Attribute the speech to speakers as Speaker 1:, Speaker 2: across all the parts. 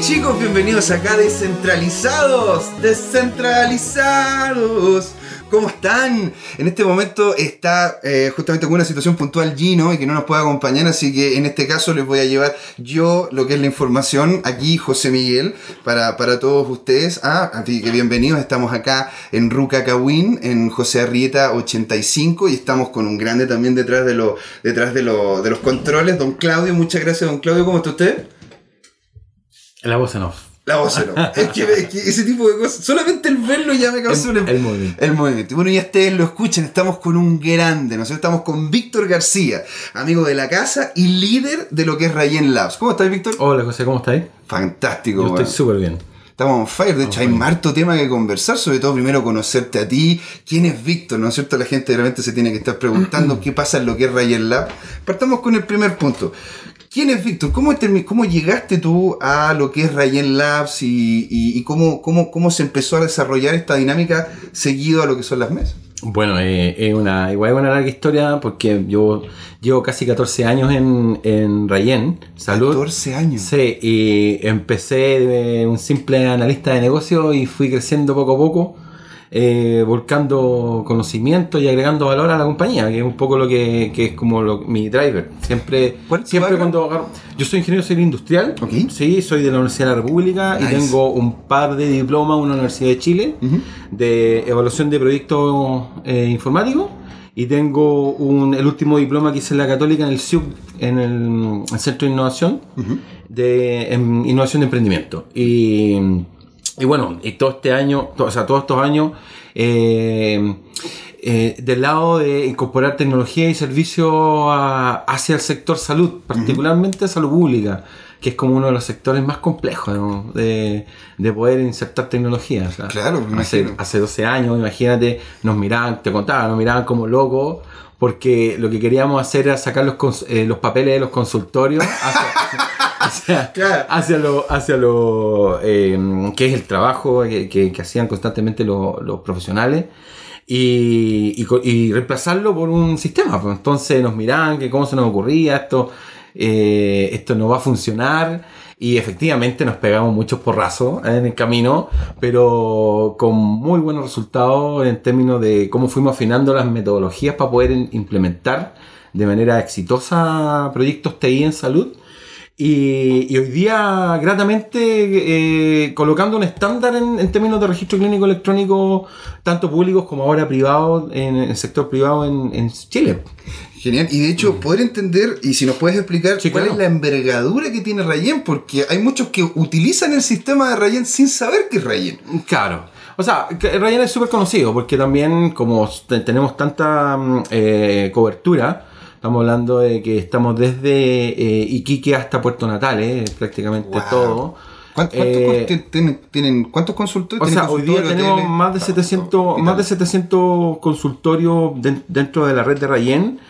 Speaker 1: chicos, bienvenidos acá descentralizados, descentralizados. ¿Cómo están? En este momento está eh, justamente con una situación puntual Gino y que no nos puede acompañar, así que en este caso les voy a llevar yo lo que es la información aquí, José Miguel, para, para todos ustedes. Ah, así que bienvenidos, estamos acá en Ruca Cawin, en José Arrieta 85 y estamos con un grande también detrás de, lo, detrás de, lo, de los controles, don Claudio. Muchas gracias, don Claudio. ¿Cómo está usted?
Speaker 2: La voz en off.
Speaker 1: La voz en off. es, que, es que ese tipo de cosas, solamente el verlo ya me causa
Speaker 2: El,
Speaker 1: un...
Speaker 2: el movimiento.
Speaker 1: El movimiento. Bueno, ya ustedes lo escuchen, estamos con un grande, nosotros estamos con Víctor García, amigo de la casa y líder de lo que es Rayen Labs. ¿Cómo estás, Víctor?
Speaker 2: Hola José, ¿cómo estáis?
Speaker 1: Fantástico,
Speaker 2: Yo estoy súper bien.
Speaker 1: Estamos on fire, de hecho hay harto tema que conversar, sobre todo primero conocerte a ti, quién es Víctor, ¿no es cierto? La gente realmente se tiene que estar preguntando qué pasa en lo que es Rayen Lab. Partamos con el primer punto. ¿Quién es Víctor? ¿Cómo, ¿Cómo llegaste tú a lo que es Rayen Labs y, y- y cómo, cómo, cómo se empezó a desarrollar esta dinámica seguido a lo que son las mesas?
Speaker 2: Bueno, eh, es una, igual es una larga historia porque yo llevo casi 14 años en, en Rayen, Salud.
Speaker 1: 14 años.
Speaker 2: Sí, y empecé de un simple analista de negocio y fui creciendo poco a poco, eh, volcando conocimiento y agregando valor a la compañía, que es un poco lo que, que es como lo- mi driver. Siempre,
Speaker 1: ¿Cuál es tu
Speaker 2: siempre cuando agarro- Yo soy ingeniero civil industrial, sí, soy de la Universidad de la República
Speaker 1: Nice.
Speaker 2: y tengo un par de diplomas en la Universidad de Chile de evaluación de proyectos eh, informáticos y tengo un, el último diploma que hice en la Católica en el CIUC, en el, Centro de Innovación de Innovación de Emprendimiento. Y, y bueno, y todo este año, o sea, todos estos años, eh, eh, del lado de incorporar tecnología y servicio a- hacia el sector salud, particularmente salud pública, que es como uno de los sectores más complejos ¿no? de, de poder insertar tecnología. o sea,
Speaker 1: Claro, me
Speaker 2: hace,
Speaker 1: imagino.
Speaker 2: hace 12 años, imagínate, nos miraban, te contaba, nos miraban como locos. Porque lo que queríamos hacer era sacar los, eh, los papeles de los consultorios hacia, hacia,
Speaker 1: Claro.
Speaker 2: hacia lo, hacia lo eh, que es el trabajo que, que- que hacían constantemente lo- los profesionales y, y co- y reemplazarlo por un sistema. pues. Entonces nos miraban que cómo se nos ocurría esto, eh, esto no va a funcionar. Y efectivamente nos pegamos muchos porrazos en el camino, pero con muy buenos resultados en términos de cómo fuimos afinando las metodologías para poder implementar de manera exitosa proyectos TI en salud. Y, y hoy día, gratamente, eh, colocando un estándar en, en términos de registro clínico electrónico, tanto públicos como ahora privados, en el sector privado en, en Chile.
Speaker 1: Genial. Y de hecho, poder entender, y si nos puedes explicar
Speaker 2: Sí,
Speaker 1: cuál
Speaker 2: claro.
Speaker 1: es la envergadura que tiene Rayen, porque hay muchos que utilizan el sistema de Rayen sin saber que es Rayen.
Speaker 2: Claro. O sea, Ryan es súper conocido porque también como te- tenemos tanta mm, eh, cobertura, estamos hablando de que estamos desde eh, Iquique hasta Puerto Natales, prácticamente
Speaker 1: Wow.
Speaker 2: todo.
Speaker 1: ¿Cuántos,
Speaker 2: Eh,
Speaker 1: tienen, tienen- cuántos consultores?
Speaker 2: O
Speaker 1: ¿Tienen
Speaker 2: sea, hoy día
Speaker 1: consultorios,
Speaker 2: tenemos más de 700, más de 700 consultorios den- dentro de la red de Rayen.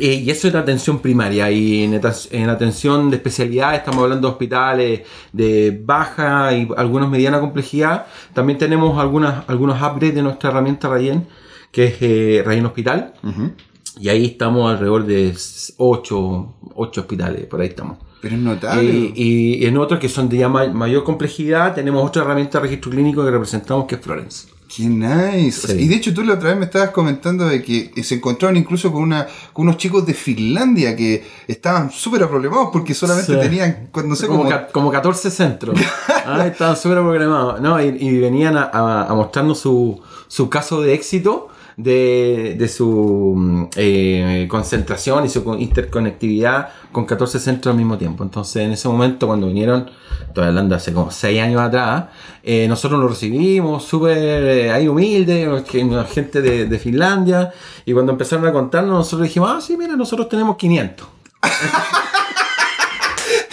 Speaker 2: Eh, y eso es la atención primaria. Y en, atención de especialidad estamos hablando de hospitales de baja y algunos mediana complejidad. También tenemos algunas, algunos upgrades de nuestra herramienta Rayen, que es eh, Rayen Hospital.
Speaker 1: Ujú.
Speaker 2: Y ahí estamos alrededor de 8, hospitales, por ahí estamos.
Speaker 1: Pero es notable.
Speaker 2: Y, y en otros que son de ya ma- mayor complejidad, tenemos otra herramienta de registro clínico que representamos que es Florence.
Speaker 1: Qué nice.
Speaker 2: Sí.
Speaker 1: Y de hecho tú la otra vez me estabas comentando de que se encontraron incluso con, una, con unos chicos de Finlandia que estaban súper problemados porque solamente
Speaker 2: Sí.
Speaker 1: tenían, no sé,
Speaker 2: como,
Speaker 1: como...
Speaker 2: ca- como 14 centros. ah, estaban súper programados. No, y, y venían a, a- a mostrarnos su, su caso de éxito de, de su mm, eh, concentración y su con- interconectividad con 14 centros al mismo tiempo. Entonces, en ese momento, cuando vinieron, estoy hablando hace como 6 años atrás, eh, nosotros lo recibimos súper eh, ahí humilde, gente de, de Finlandia, y cuando empezaron a contarnos, nosotros dijimos, ah, sí, mira, nosotros tenemos 500.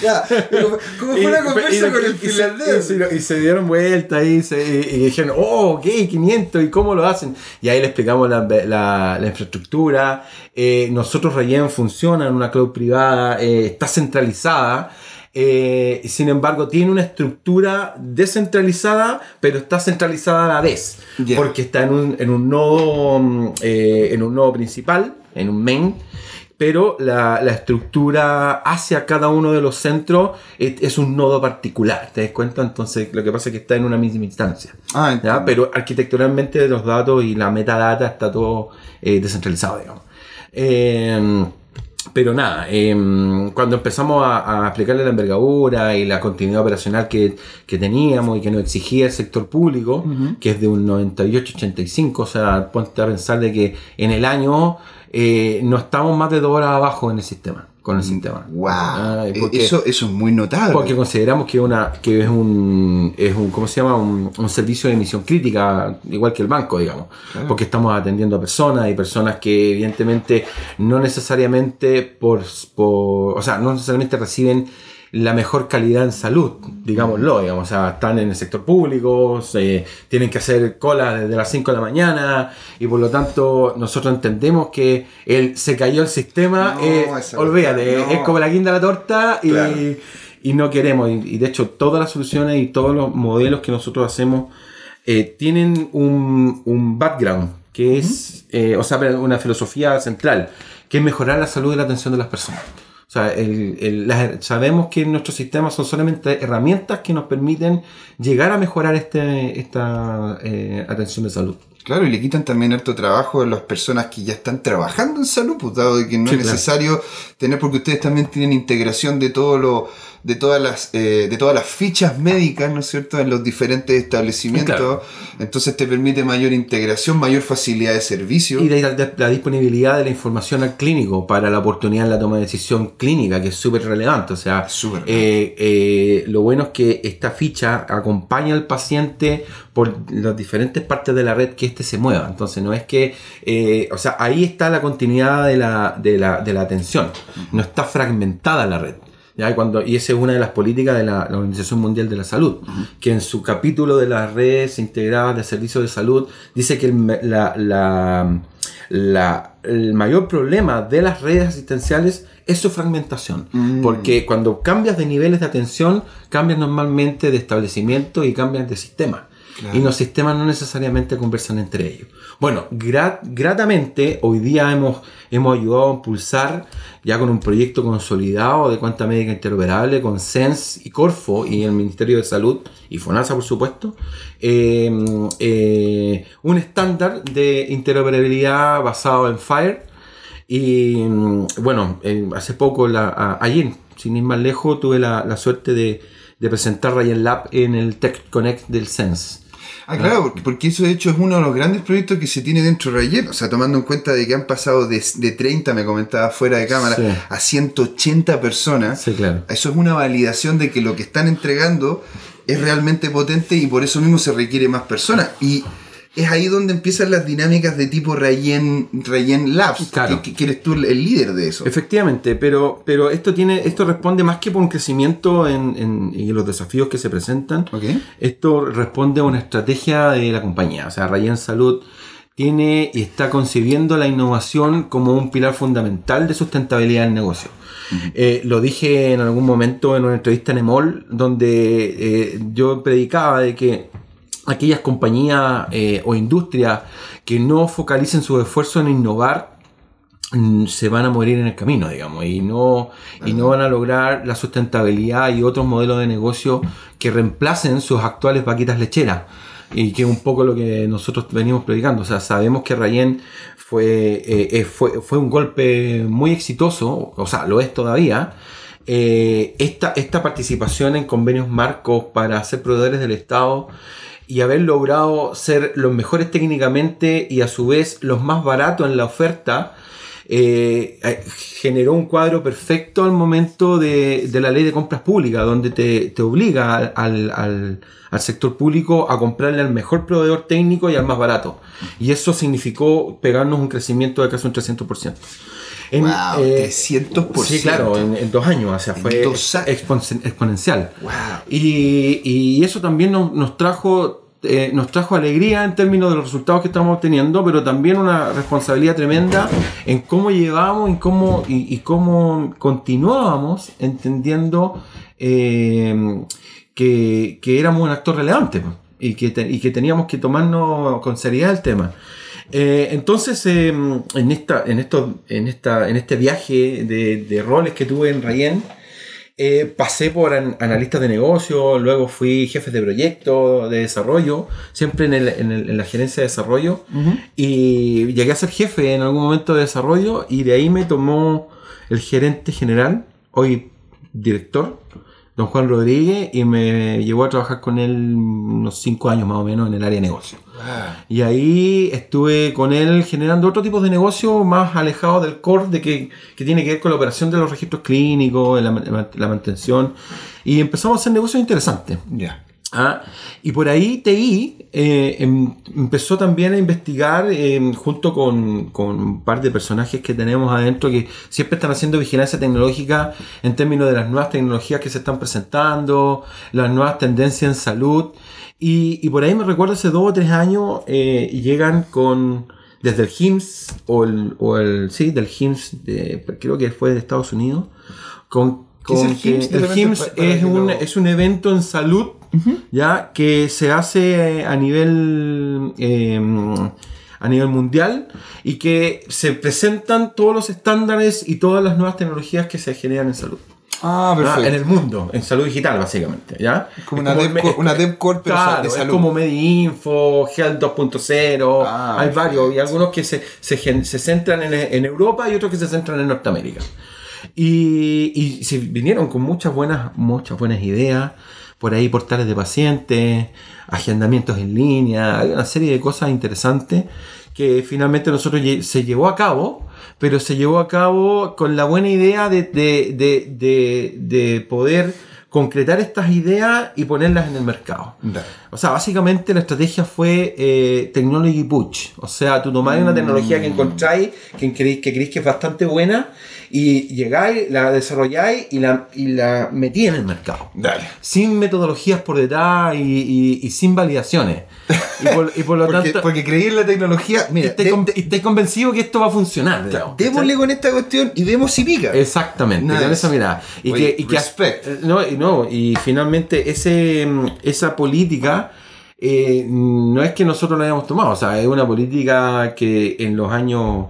Speaker 1: Ya, pero ¿Cómo fue
Speaker 2: Y-
Speaker 1: conversa
Speaker 2: y-
Speaker 1: con el
Speaker 2: y
Speaker 1: finlandés?
Speaker 2: Y, se, y se dieron vuelta y, se, y- dijeron, oh, ok, 500, ¿y cómo lo hacen? Y ahí le explicamos la, la- la infraestructura. Eh, nosotros Rayen funciona en una cloud privada, eh, está centralizada. eh, sin embargo, tiene una estructura descentralizada, pero está centralizada a la vez. Porque está en un, en un nodo, mm, eh, en un nodo principal, en un main, pero la, la estructura hacia cada uno de los centros es, es un nodo particular, ¿te das cuenta? Entonces lo que pasa es que está en una misma instancia.
Speaker 1: Ah,
Speaker 2: ¿ya? Pero arquitecturalmente los datos y la metadata está todo eh, descentralizado, digamos. Eh, pero nada, eh, cuando empezamos a, a aplicarle la envergadura y la continuidad operacional que, que teníamos y que nos exigía el sector público, que es de un 98-85, o sea, ponte a pensar de que en el año eh, no estamos más de dos horas abajo en el sistema, con el sistema.
Speaker 1: Wow.
Speaker 2: Ah, y porque-
Speaker 1: eso, eso es muy notable.
Speaker 2: porque consideramos que, una, que es, un, es un, ¿cómo se llama? Un, un servicio de emisión crítica, igual que el banco, digamos.
Speaker 1: Claro.
Speaker 2: Porque estamos atendiendo a personas y personas que evidentemente no necesariamente por, por, o sea, no necesariamente reciben la mejor calidad en salud, digámoslo, digamos, o sea, están en el sector público, se- tienen que hacer cola desde las 5 de la mañana y por lo tanto nosotros entendemos que el, se cayó el sistema,
Speaker 1: No,
Speaker 2: eh, olvídate,
Speaker 1: no.
Speaker 2: es como la guinda de la torta y,
Speaker 1: Claro.
Speaker 2: y no queremos. Y, y de hecho, todas las soluciones y todos los modelos que nosotros hacemos eh, tienen un, un background, que es, eh, o sea, una filosofía central, que es mejorar la salud y la atención de las personas. Sea, el- sabemos que nuestros sistemas son solamente herramientas que nos permiten llegar a mejorar este, esta eh, atención de salud.
Speaker 1: Claro, y le quitan también harto trabajo a las personas que ya están trabajando en salud, pues dado de que no
Speaker 2: Sí,
Speaker 1: es
Speaker 2: claro.
Speaker 1: necesario tener, porque ustedes también tienen integración de todo lo, de todas las, eh, de todas las fichas médicas, ¿no es cierto?, en los diferentes establecimientos.
Speaker 2: Claro.
Speaker 1: Entonces te permite mayor integración, mayor facilidad de servicio.
Speaker 2: Y la, disponibilidad de la información al clínico para la oportunidad en la toma de decisión clínica, que es súper relevante. O sea, eh, eh, lo bueno es que esta ficha acompaña al paciente por las diferentes partes de la red que éste se mueva. Entonces, no es que, eh, o sea, ahí está la continuidad de la, de la, de la atención. No está fragmentada la red. ¿ya? Y, cuando, y esa es una de las políticas de la, la Organización Mundial de la Salud, que en su capítulo de las redes integradas de servicios de salud dice que el, la- la- el mayor problema de las redes asistenciales es su fragmentación.
Speaker 1: Mm.
Speaker 2: Porque cuando cambias de niveles de atención, cambias normalmente de establecimiento y cambias de sistema.
Speaker 1: Claro.
Speaker 2: Y los sistemas no necesariamente conversan entre ellos. Bueno, gra- gratamente hoy día hemos, hemos ayudado a impulsar ya con un proyecto consolidado de cuenta médica interoperable con SENS y Corfo y el Ministerio de Salud y FONASA por supuesto, eh, eh, un estándar de interoperabilidad basado en FIRE y mm, bueno, eh, hace poco, la, a- ayer, sin ir más lejos, tuve la, la suerte de, de presentar Ryan Lab en el Tech Connect del Sense.
Speaker 1: Ah, claro, porque, porque eso de hecho es uno de los grandes proyectos que se tiene dentro de Rayen. O sea, tomando en cuenta de que han pasado de, de 30, me comentaba fuera de cámara,
Speaker 2: Sí.
Speaker 1: a 180 personas.
Speaker 2: Sí, claro.
Speaker 1: Eso es una validación de que lo que están entregando es realmente potente y por eso mismo se requiere más personas. Y es ahí donde empiezan las dinámicas de tipo Rayen, Rayen Labs.
Speaker 2: Claro.
Speaker 1: Que, que eres tú el líder de eso.
Speaker 2: Efectivamente, pero, pero esto tiene, esto responde más que por un crecimiento en, en- y los desafíos que se presentan. Esto responde a una estrategia de la compañía. O sea, Rayen Salud tiene y está concibiendo la innovación como un pilar fundamental de sustentabilidad del negocio. Eh, lo dije en algún momento en una entrevista en EMOL, donde eh, yo predicaba de que aquellas compañías eh, o industrias que no focalicen sus esfuerzos en innovar mm, se van a morir en el camino, digamos, y no, y no van a lograr la sustentabilidad y otros modelos de negocio que reemplacen sus actuales vaquitas lecheras. Y que es un poco lo que nosotros venimos predicando. O sea, sabemos que Rayen fue, eh, eh, fue, fue un golpe muy exitoso, o sea, lo es todavía. Eh, esta, esta participación en convenios marcos para ser proveedores del Estado y haber logrado ser los mejores técnicamente y a su vez los más baratos en la oferta, eh, eh, generó un cuadro perfecto al momento de, de la ley de compras públicas, donde te, te obliga al, al- al- sector público a comprarle al mejor proveedor técnico y al más barato. Y eso significó pegarnos un crecimiento de casi un 300%. En,
Speaker 1: wow,
Speaker 2: eh,
Speaker 1: 300%.
Speaker 2: Sí, claro, en, en dos años, o sea,
Speaker 1: En
Speaker 2: fue expon- exponencial.
Speaker 1: Wow.
Speaker 2: Y, y eso también nos, nos trajo eh, nos trajo alegría en términos de los resultados que estamos obteniendo, pero también una responsabilidad tremenda en cómo llevábamos y cómo, y, y cómo continuábamos entendiendo eh, que, que éramos un actor relevante y que, te- y que teníamos que tomarnos con seriedad el tema. Eh, entonces, eh, en, esta, en, esto, en, esta, en este viaje de, de roles que tuve en Rayen, eh, pasé por an- analistas de negocio, luego fui jefe de proyecto, de desarrollo, siempre en, el- en el- en la gerencia de desarrollo. Y llegué a ser jefe en algún momento de desarrollo y de ahí me tomó el gerente general, hoy director, don Juan Rodríguez, y me llevó a trabajar con él unos cinco años más o menos en el área de negocio. Y ahí estuve con él generando otro tipo de negocio más alejado del core, de que, que tiene que ver con la operación de los registros clínicos, la, ma- la mantención. Y empezamos a hacer negocios interesantes.
Speaker 1: Ya.
Speaker 2: Ah, y por ahí TI eh, em- empezó también a investigar em, junto con, con un par de personajes que tenemos adentro que siempre están haciendo vigilancia tecnológica en términos de las nuevas tecnologías que se están presentando, las nuevas tendencias en salud. Y, y por ahí me recuerdo hace dos o tres años eh, llegan con desde el HIMSS o el, sí, del HIMSS, de, creo que fue de Estados Unidos, con,
Speaker 1: ¿Qué es el HIMSS?
Speaker 2: El
Speaker 1: para
Speaker 2: es un,
Speaker 1: lo-
Speaker 2: es un evento en salud ya que se hace a nivel eh, a nivel mundial y que se presentan todos los estándares y todas las nuevas tecnologías que se generan en salud
Speaker 1: Ah, perfecto.
Speaker 2: en el mundo en salud digital básicamente ya
Speaker 1: Como
Speaker 2: Es
Speaker 1: una DevCore- una DevCore, pero
Speaker 2: claro,
Speaker 1: de
Speaker 2: es como MediInfo Health 2.0
Speaker 1: Ah,
Speaker 2: hay
Speaker 1: perfecto.
Speaker 2: varios y algunos que se, se, se centran en, en Europa y otros que se centran en Norteamérica y, y se vinieron con muchas buenas, muchas buenas ideas. Por ahí portales de pacientes, agendamientos en línea, hay una serie de cosas interesantes que finalmente nosotros se llevó a cabo, pero se llevó a cabo con la buena idea de, de- de- de- de poder concretar estas ideas y ponerlas en el mercado. O sea, básicamente la estrategia fue eh, technology push. O sea, tú tomáis una tecnología que encontráis, que creéis que, creéis que es bastante buena, y llegáis, la desarrolláis y la, y la metí en el mercado.
Speaker 1: Dale.
Speaker 2: Sin metodologías por detrás y, y- y sin validaciones. Y por, y por lo
Speaker 1: Porque,
Speaker 2: tanto,
Speaker 1: porque creí en la tecnología. Mira,
Speaker 2: estoy,
Speaker 1: de-
Speaker 2: con-
Speaker 1: de-
Speaker 2: y estoy convencido que esto va a funcionar.
Speaker 1: démosle con esta cuestión y vemos si pica.
Speaker 2: Exactamente,
Speaker 1: Nice.
Speaker 2: con esa mirada. Y
Speaker 1: Oye,
Speaker 2: que, y
Speaker 1: respect.
Speaker 2: eh, no, y no, y finalmente ese, mm, esa política eh, no es que nosotros la hayamos tomado, o sea, es una política que en los años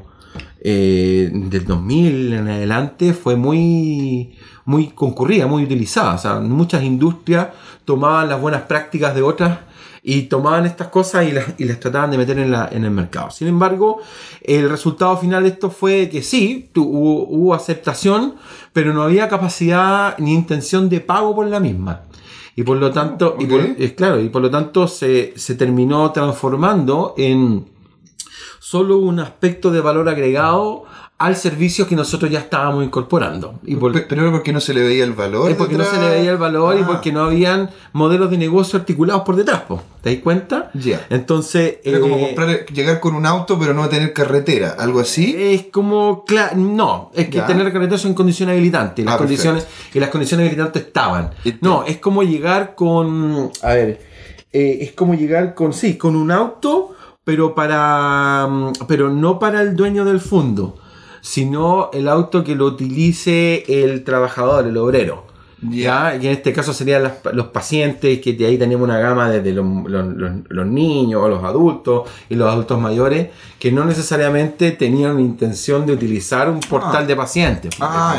Speaker 2: eh, del 2000 en adelante fue muy, muy concurrida, muy utilizada. O sea, muchas industrias tomaban las buenas prácticas de otras y tomaban estas cosas y las, y las trataban de meter en, la, en el mercado. Sin embargo, el resultado final de esto fue que sí, tu- hubo, hubo aceptación, pero no había capacidad ni intención de pago por la misma. Y por lo tanto, y por-
Speaker 1: ok.
Speaker 2: es claro, y por lo tanto se, se terminó transformando en solo un aspecto de valor agregado al servicio que nosotros ya estábamos incorporando. Y por,
Speaker 1: Pe- Pero era porque no se le veía el valor.
Speaker 2: es porque no se le veía el valor y
Speaker 1: Ah,
Speaker 2: porque no habían modelos de negocio articulados por detrás. po. ¿Te das cuenta?
Speaker 1: Ya.
Speaker 2: Entonces.
Speaker 1: Era como
Speaker 2: eh,
Speaker 1: comprar, llegar con un auto pero no tener carretera, algo así.
Speaker 2: Es como, no, es que tener carretera son condiciones habilitantes. y Las
Speaker 1: Ah,
Speaker 2: condiciones, y las condiciones habilitantes estaban. No, es como llegar con. A ver, eh, es como llegar con, sí, con un auto, pero para. mm, Pero no para el dueño del fondo, sino el auto que lo utilice el trabajador, el obrero.
Speaker 1: Ya.
Speaker 2: Y en este caso serían las- los pacientes, que de ahí tenemos una gama desde los, los- niños o los adultos y los adultos mayores, que no necesariamente tenían intención de utilizar un portal
Speaker 1: Ah.
Speaker 2: de pacientes.
Speaker 1: Ah,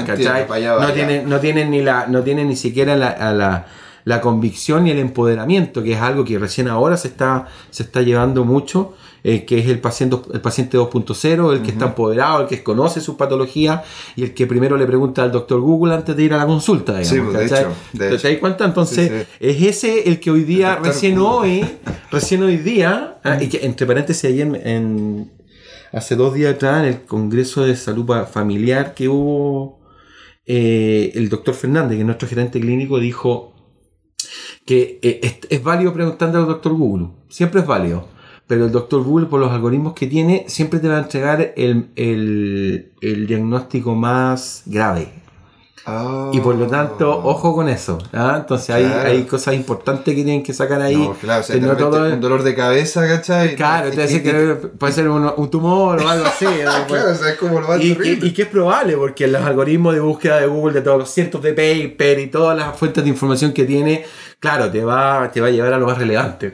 Speaker 2: no, tienen, no tienen ni la, no tienen ni siquiera la, a la, la convicción y el empoderamiento, que es algo que recién ahora se está, se está llevando mucho, eh, que es el paciente, el paciente 2.0, el que está empoderado, el que conoce sus patologías y el que primero le pregunta al doctor Google antes de ir a la consulta. Digamos,
Speaker 1: Sí, pues, de hecho, de
Speaker 2: ¿Te
Speaker 1: hecho.
Speaker 2: das cuenta? Entonces,
Speaker 1: Sí,
Speaker 2: es ese el que hoy día, recién
Speaker 1: Google.
Speaker 2: hoy, recién hoy día, ah, y que entre paréntesis ayer en, en- hace dos días atrás en el Congreso de Salud Familiar que hubo, eh, el doctor Fernández, que es nuestro gerente clínico, dijo que eh, es, es válido preguntarle al doctor Google, siempre es válido, pero el doctor Google por los algoritmos que tiene siempre te va a entregar el, el- el diagnóstico más grave.
Speaker 1: Ah.
Speaker 2: Y por lo tanto, ojo con eso. ¿ah? Entonces hay,
Speaker 1: Claro.
Speaker 2: hay cosas importantes que tienen que sacar ahí.
Speaker 1: No, claro, o sea,
Speaker 2: no todo
Speaker 1: un dolor de cabeza, ¿cachai?
Speaker 2: Claro, te dice que puede ser un, un tumor o algo así. ¿no?
Speaker 1: Claro, o sea, es como lo
Speaker 2: y, y- y que es probable, porque los algoritmos de búsqueda de Google, de todos los cientos de paper y todas las fuentes de información que tiene, claro, te va, te va a llevar a lo más relevante.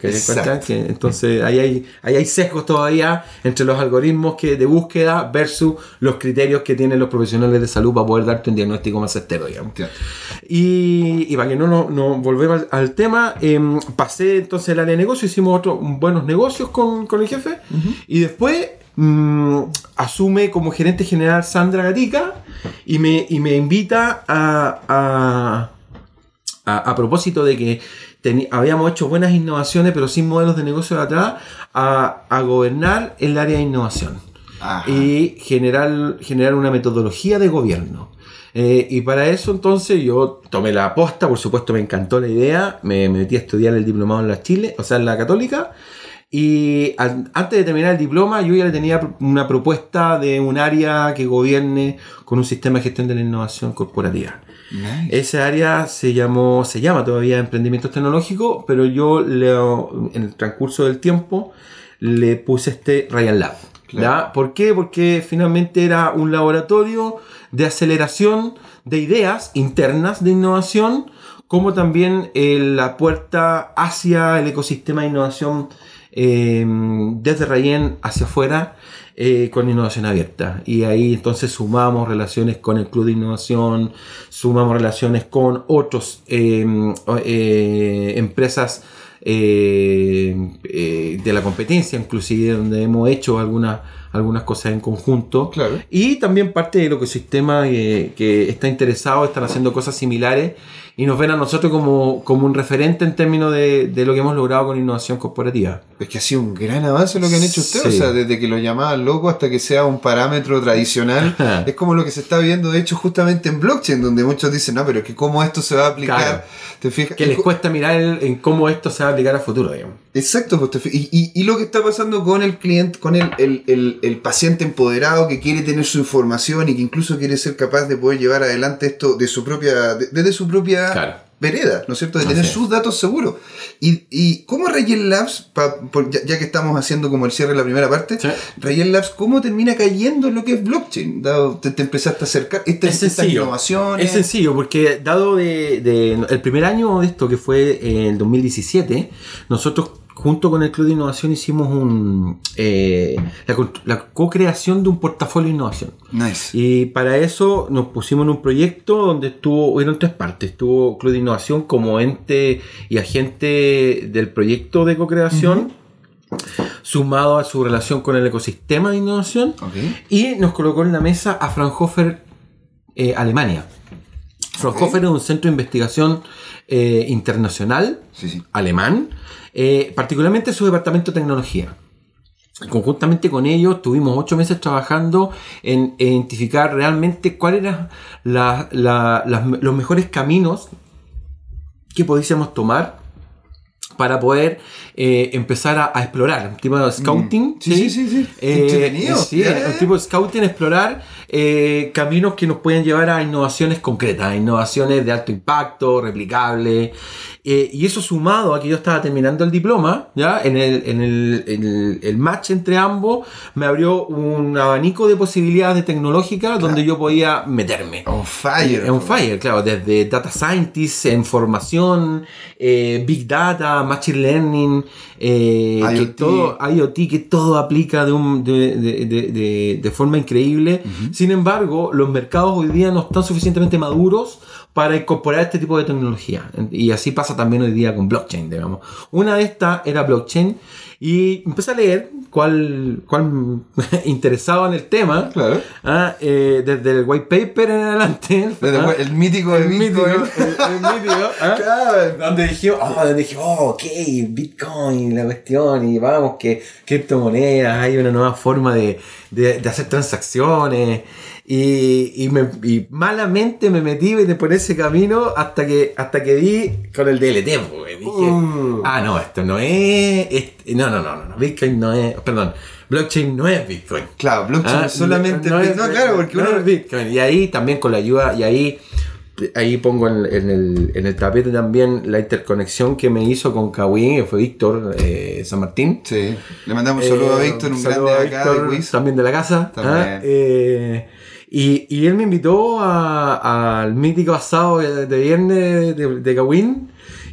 Speaker 2: entonces ahí hay, ahí hay sesgos todavía entre los algoritmos que, de búsqueda versus los criterios que tienen los profesionales de salud para poder darte un diagnóstico más certero, digamos.
Speaker 1: Claro.
Speaker 2: Y, y para que no nos no, volvemos al, al tema, em, pasé entonces el área de negocio, hicimos otros buenos negocios con, con el jefe y después mm, asume como gerente general Sandra Gatica y me, y me invita a, a, a, a propósito de que teni- habíamos hecho buenas innovaciones pero sin modelos de negocio de atrás, a, a gobernar el área de innovación
Speaker 1: Ajá.
Speaker 2: y generar, generar una metodología de gobierno. Eh, y para eso entonces yo tomé la aposta, por supuesto me encantó la idea, me, me metí a estudiar el diplomado en la Chile, o sea, en la católica, y al- antes de terminar el diploma yo ya le tenía una propuesta de un área que gobierne con un sistema de gestión de la innovación corporativa.
Speaker 1: Nice.
Speaker 2: Esa área se llamó, se llama todavía Emprendimientos Tecnológicos, pero yo en el transcurso del tiempo le puse este Ryan Lab. ¿Por qué? Porque finalmente era un laboratorio de aceleración de ideas internas de innovación, como también eh, la puerta hacia el ecosistema de innovación eh, desde Rayen hacia afuera eh, con innovación abierta. Y ahí entonces sumamos relaciones con el Club de Innovación, sumamos relaciones con otras empresas eh, eh, de la competencia, inclusive donde hemos hecho algunas, algunas cosas en conjunto.
Speaker 1: Claro.
Speaker 2: Y también parte del ecosistema eh, que está interesado, están haciendo cosas similares y nos ven a nosotros como, como un referente en términos de, de lo que hemos logrado con innovación corporativa.
Speaker 1: Es que ha sido un gran avance lo que han hecho ustedes.
Speaker 2: Sí.
Speaker 1: O sea, desde que lo llamaban loco hasta que sea un parámetro tradicional. es como lo que se está viendo, de hecho, justamente en blockchain, donde muchos dicen, no, pero es que cómo esto se va a aplicar.
Speaker 2: Claro.
Speaker 1: ¿Te fijas?
Speaker 2: Que les cuesta mirar el- en cómo esto se va a aplicar a futuro, digamos.
Speaker 1: Exacto, pues, y, y- y lo que está pasando con el cliente, con el, el- el- el paciente empoderado que quiere tener su información y que incluso quiere ser capaz de poder llevar adelante esto de su propia, de- desde su propia
Speaker 2: Claro.
Speaker 1: vereda, ¿no es cierto? De tener sus datos seguros. Y, y cómo Rayen Labs, pa- por- ya, ya que estamos haciendo como el cierre de la primera parte,
Speaker 2: Sí.
Speaker 1: Rayen Labs, ¿cómo termina cayendo en lo que es blockchain? Dado, te, te empezaste a acercar, esta,
Speaker 2: Es
Speaker 1: estas innovaciones.
Speaker 2: Es sencillo, porque dado de, de- el primer año de esto, que fue en 2017, nosotros junto con el Club de Innovación hicimos un, eh, la, la co-creación de un portafolio de innovación.
Speaker 1: Nice.
Speaker 2: Y para eso nos pusimos en un proyecto donde estuvo, hubieron tres partes. Estuvo Club de Innovación como ente y agente del proyecto de co-creación, sumado a su relación con el ecosistema de innovación. Y nos colocó en la mesa a Fraunhofer eh, Alemania. Fraunhofer es un centro de investigación eh, internacional
Speaker 1: Sí, sí.
Speaker 2: alemán, eh, particularmente su departamento de tecnología. Conjuntamente con ellos tuvimos ocho meses trabajando en identificar realmente cuáles eran la- la- las- los mejores caminos que pudiésemos tomar para poder eh, empezar a, a explorar, un tipo de scouting.
Speaker 1: Mm. Sí, sí, sí, sí.
Speaker 2: Eh, sí,
Speaker 1: ya.
Speaker 2: un tipo de scouting, explorar eh, caminos que nos pueden llevar a innovaciones concretas, a innovaciones de alto impacto, replicables. eh, y eso sumado a que yo estaba terminando el diploma, ¿ya? En el, en el, en el- el match entre ambos, me abrió un abanico de posibilidades tecnológicas donde yo podía meterme.
Speaker 1: On fire.
Speaker 2: On fire, claro, desde data scientist, información, eh, big data, machine learning, eh, que todo, IoT, que todo aplica de, un, de, de- de- de- de forma increíble. Sin embargo, los mercados hoy día no están suficientemente maduros para incorporar este tipo de tecnología. Y así pasa también hoy día con blockchain, digamos. Una de estas era blockchain y empecé a leer cuál, cuál interesaba en el tema.
Speaker 1: Claro.
Speaker 2: Ah, eh, desde el white paper en adelante.
Speaker 1: Desde
Speaker 2: ah,
Speaker 1: el mítico de
Speaker 2: el mítico, el mítico, ah,
Speaker 1: Claro.
Speaker 2: donde dije, oh, donde dije, oh, ok, Bitcoin, la cuestión, y vamos, que criptomonedas, hay una nueva forma de, de- de hacer transacciones. Y, y me- y malamente me metí por ese camino hasta que, hasta que di con el DLT. pues, dije,
Speaker 1: Uh.
Speaker 2: ah, no, esto no es. este- no, no, no, no, no, Bitcoin no es. Perdón, blockchain no es Bitcoin.
Speaker 1: Claro, blockchain
Speaker 2: Ah,
Speaker 1: es solamente.
Speaker 2: no,
Speaker 1: No,
Speaker 2: es-
Speaker 1: claro, porque
Speaker 2: no
Speaker 1: uno.
Speaker 2: es Bitcoin. Y ahí también con la ayuda, y ahí, ahí pongo en, en el, en el tapete también la interconexión que me hizo con Kawin, que fue Víctor eh, San Martín.
Speaker 1: Sí. Le mandamos un saludo a
Speaker 2: Eh,
Speaker 1: Víctor, un
Speaker 2: saludo
Speaker 1: grande
Speaker 2: a
Speaker 1: de acá
Speaker 2: Víctor,
Speaker 1: de.
Speaker 2: También de la casa.
Speaker 1: También.
Speaker 2: ¿ah? Eh, y, y él me invitó al mítico asado de, viernes de, de.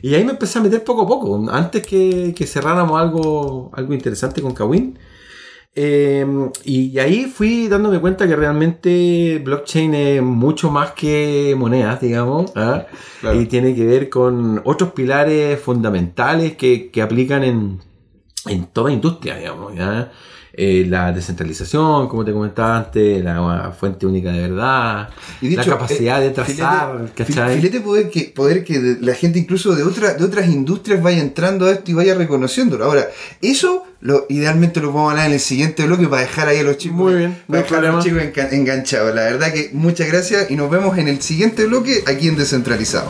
Speaker 2: Y ahí me empecé a meter poco a poco, antes que, que cerráramos algo, algo interesante con Kawin. Eh, y ahí fui dándome cuenta que realmente blockchain es mucho más que monedas, digamos, ¿ah?
Speaker 1: Claro.
Speaker 2: y tiene que ver con otros pilares fundamentales que, que aplican en, en toda industria, digamos. ¿ya? Eh, la descentralización, como te comentaba antes, la fuente única de verdad,
Speaker 1: Y de
Speaker 2: la
Speaker 1: hecho,
Speaker 2: capacidad
Speaker 1: eh,
Speaker 2: de trazar,
Speaker 1: filete-
Speaker 2: ¿cachai?
Speaker 1: Filete poder que, poder que la gente incluso de, otra, de otras industrias vaya entrando a esto y vaya reconociéndolo. Ahora, eso lo, idealmente lo vamos a hablar en el siguiente bloque para dejar ahí a los chicos,
Speaker 2: Muy bien,
Speaker 1: para dejar a los chicos enganchados. La verdad que muchas gracias y nos vemos en el siguiente bloque aquí en Descentralizado.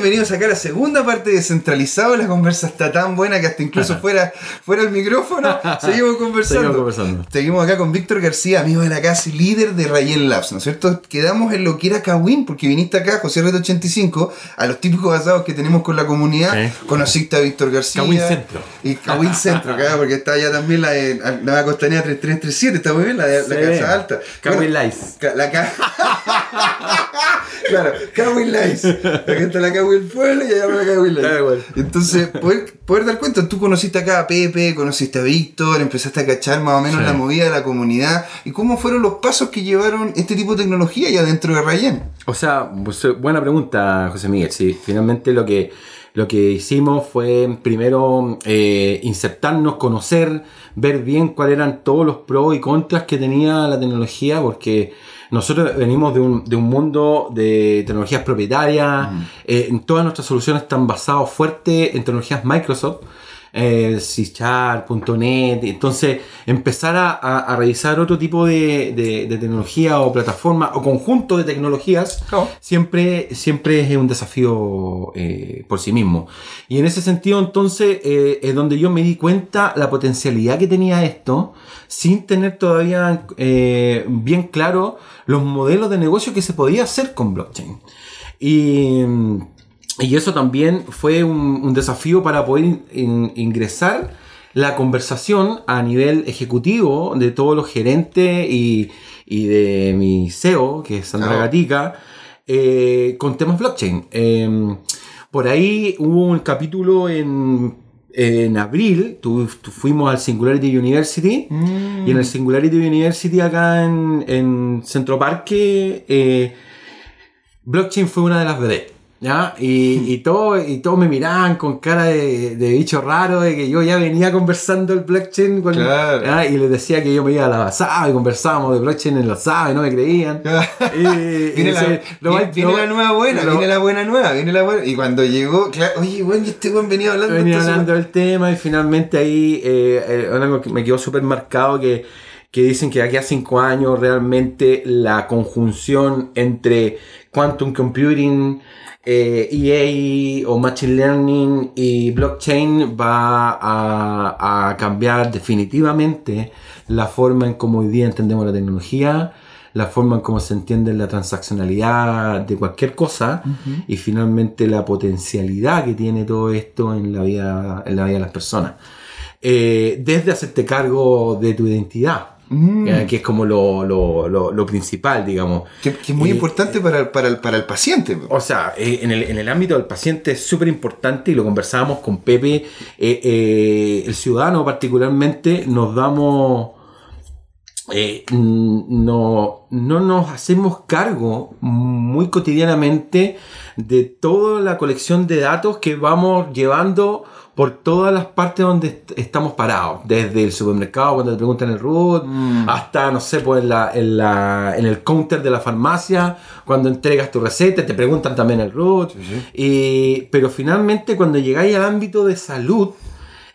Speaker 1: Bienvenidos acá a la segunda parte de Descentralizado. La conversa está tan buena que hasta incluso fuera, fuera el micrófono seguimos conversando.
Speaker 2: Seguimos conversando.
Speaker 1: Seguimos acá con Víctor García, amigo de la casa y líder de Rayen Labs, ¿no es cierto? Quedamos en lo que era Kawin, porque viniste acá, José Reto 85, a los típicos basados que tenemos con la comunidad.
Speaker 2: Sí.
Speaker 1: Conociste a Víctor García.
Speaker 2: Kawin Centro.
Speaker 1: Y Kawin Centro, acá, porque está allá también la de la Nueva Costanera 3337, está muy bien, la de la. Casa Alta.
Speaker 2: Kawin
Speaker 1: Bueno,
Speaker 2: Lice.
Speaker 1: La ca... claro, Kawin Lice. Acá está la Kawin Pueblo y allá Kawin Lice.
Speaker 2: Está igual.
Speaker 1: Entonces, poder, poder dar cuenta, tú conociste acá a Pepe, conociste a Víctor, empezaste a cachar más o menos
Speaker 2: Sí.
Speaker 1: la movida de la comunidad. ¿Y cómo fueron los pasos que llevaron este tipo de tecnología ya dentro de Rayen?
Speaker 2: O sea, pues, eh, buena pregunta, José Miguel. Sí, finalmente lo que, lo que hicimos fue primero eh, insertarnos, conocer, ver bien cuáles eran todos los pros y contras que tenía la tecnología, porque nosotros venimos de un, de un mundo de tecnologías propietarias, eh, todas nuestras soluciones están basadas fuerte en tecnologías Microsoft. Eh, .NET, entonces empezar a, a- a revisar otro tipo de, de- de tecnología o plataforma o conjunto de tecnologías
Speaker 1: Claro.
Speaker 2: siempre, siempre es un desafío eh, por sí mismo. Y en ese sentido, entonces, eh, es donde yo me di cuenta la potencialidad que tenía esto, sin tener todavía eh, bien claro los modelos de negocio que se podía hacer con blockchain. Y, y eso también fue un, un desafío para poder in- in- ingresar la conversación a nivel ejecutivo de todos los gerentes y, y de mi CEO, que es Sandra
Speaker 1: Ah.
Speaker 2: Gatica, eh, con temas blockchain. Eh, por ahí hubo un capítulo en, en abril, tu- tu- fuimos al Singularity University. Y en el Singularity University acá en, en Centro Parque, eh, blockchain fue una de las vedettes. ¿Ya? Y, y todos y todos me miraban con cara de, de bicho raro, de que yo ya venía conversando el blockchain con-
Speaker 1: Claro.
Speaker 2: ¿ya? y les decía que yo me iba a la basada y conversábamos de blockchain en la basada y no me creían. Y- y
Speaker 1: Viene, la,
Speaker 2: decía, "No
Speaker 1: viene-
Speaker 2: hay-
Speaker 1: viene
Speaker 2: no-
Speaker 1: la nueva buena, viene la buena nueva, viene la buena. Y cuando llegó, claro, oye, bueno, este buen venía hablando
Speaker 2: venía
Speaker 1: esto
Speaker 2: hablando del tema y finalmente ahí eh, eh, algo que me quedó súper marcado que, que dicen que de aquí a cinco años realmente la conjunción entre quantum computing, eh, EA o Machine Learning y blockchain va a, a cambiar definitivamente la forma en cómo hoy día entendemos la tecnología, la forma en cómo se entiende la transaccionalidad de cualquier cosa y finalmente la potencialidad que tiene todo esto en la vida, en la vida de las personas. Eh, desde hacerte cargo de tu identidad,
Speaker 1: Mm.
Speaker 2: eh, que es como lo, lo- lo- lo principal, digamos.
Speaker 1: Que, que es muy
Speaker 2: Y-
Speaker 1: importante para, el- para, el, para el paciente.
Speaker 2: O sea, eh, en, el, en el ámbito del paciente es súper importante y lo conversábamos con Pepe, eh, eh, el ciudadano particularmente, nos damos, eh, no, no nos hacemos cargo muy cotidianamente de toda la colección de datos que vamos llevando por todas las partes donde est- estamos parados, desde el supermercado cuando te preguntan el root,
Speaker 1: Mm.
Speaker 2: hasta, no sé, pues en, la, en, la- en el counter de la farmacia, cuando entregas tu receta, te preguntan también el root. Y, pero finalmente cuando llegáis al ámbito de salud,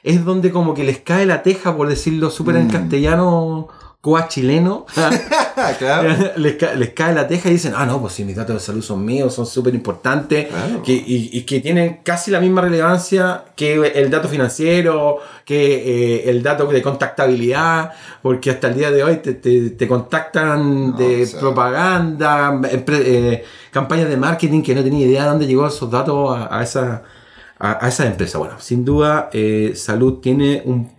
Speaker 2: es donde como que les cae la teja, por decirlo súper en
Speaker 1: Mm.
Speaker 2: castellano, coa chileno.
Speaker 1: claro.
Speaker 2: les, ca- les cae la teja y dicen, ah, no, pues si mis datos de salud son míos, son súper importantes,
Speaker 1: Claro.
Speaker 2: que, y, y que tienen casi la misma relevancia que el dato financiero, que eh, el dato de contactabilidad, porque hasta el día de hoy te, te- te contactan
Speaker 1: No,
Speaker 2: de
Speaker 1: o sea.
Speaker 2: propaganda, eh, campañas de marketing que no tenía idea de dónde llegó esos datos a, a esa, a, a esa empresa. Bueno, sin duda, eh, salud tiene un,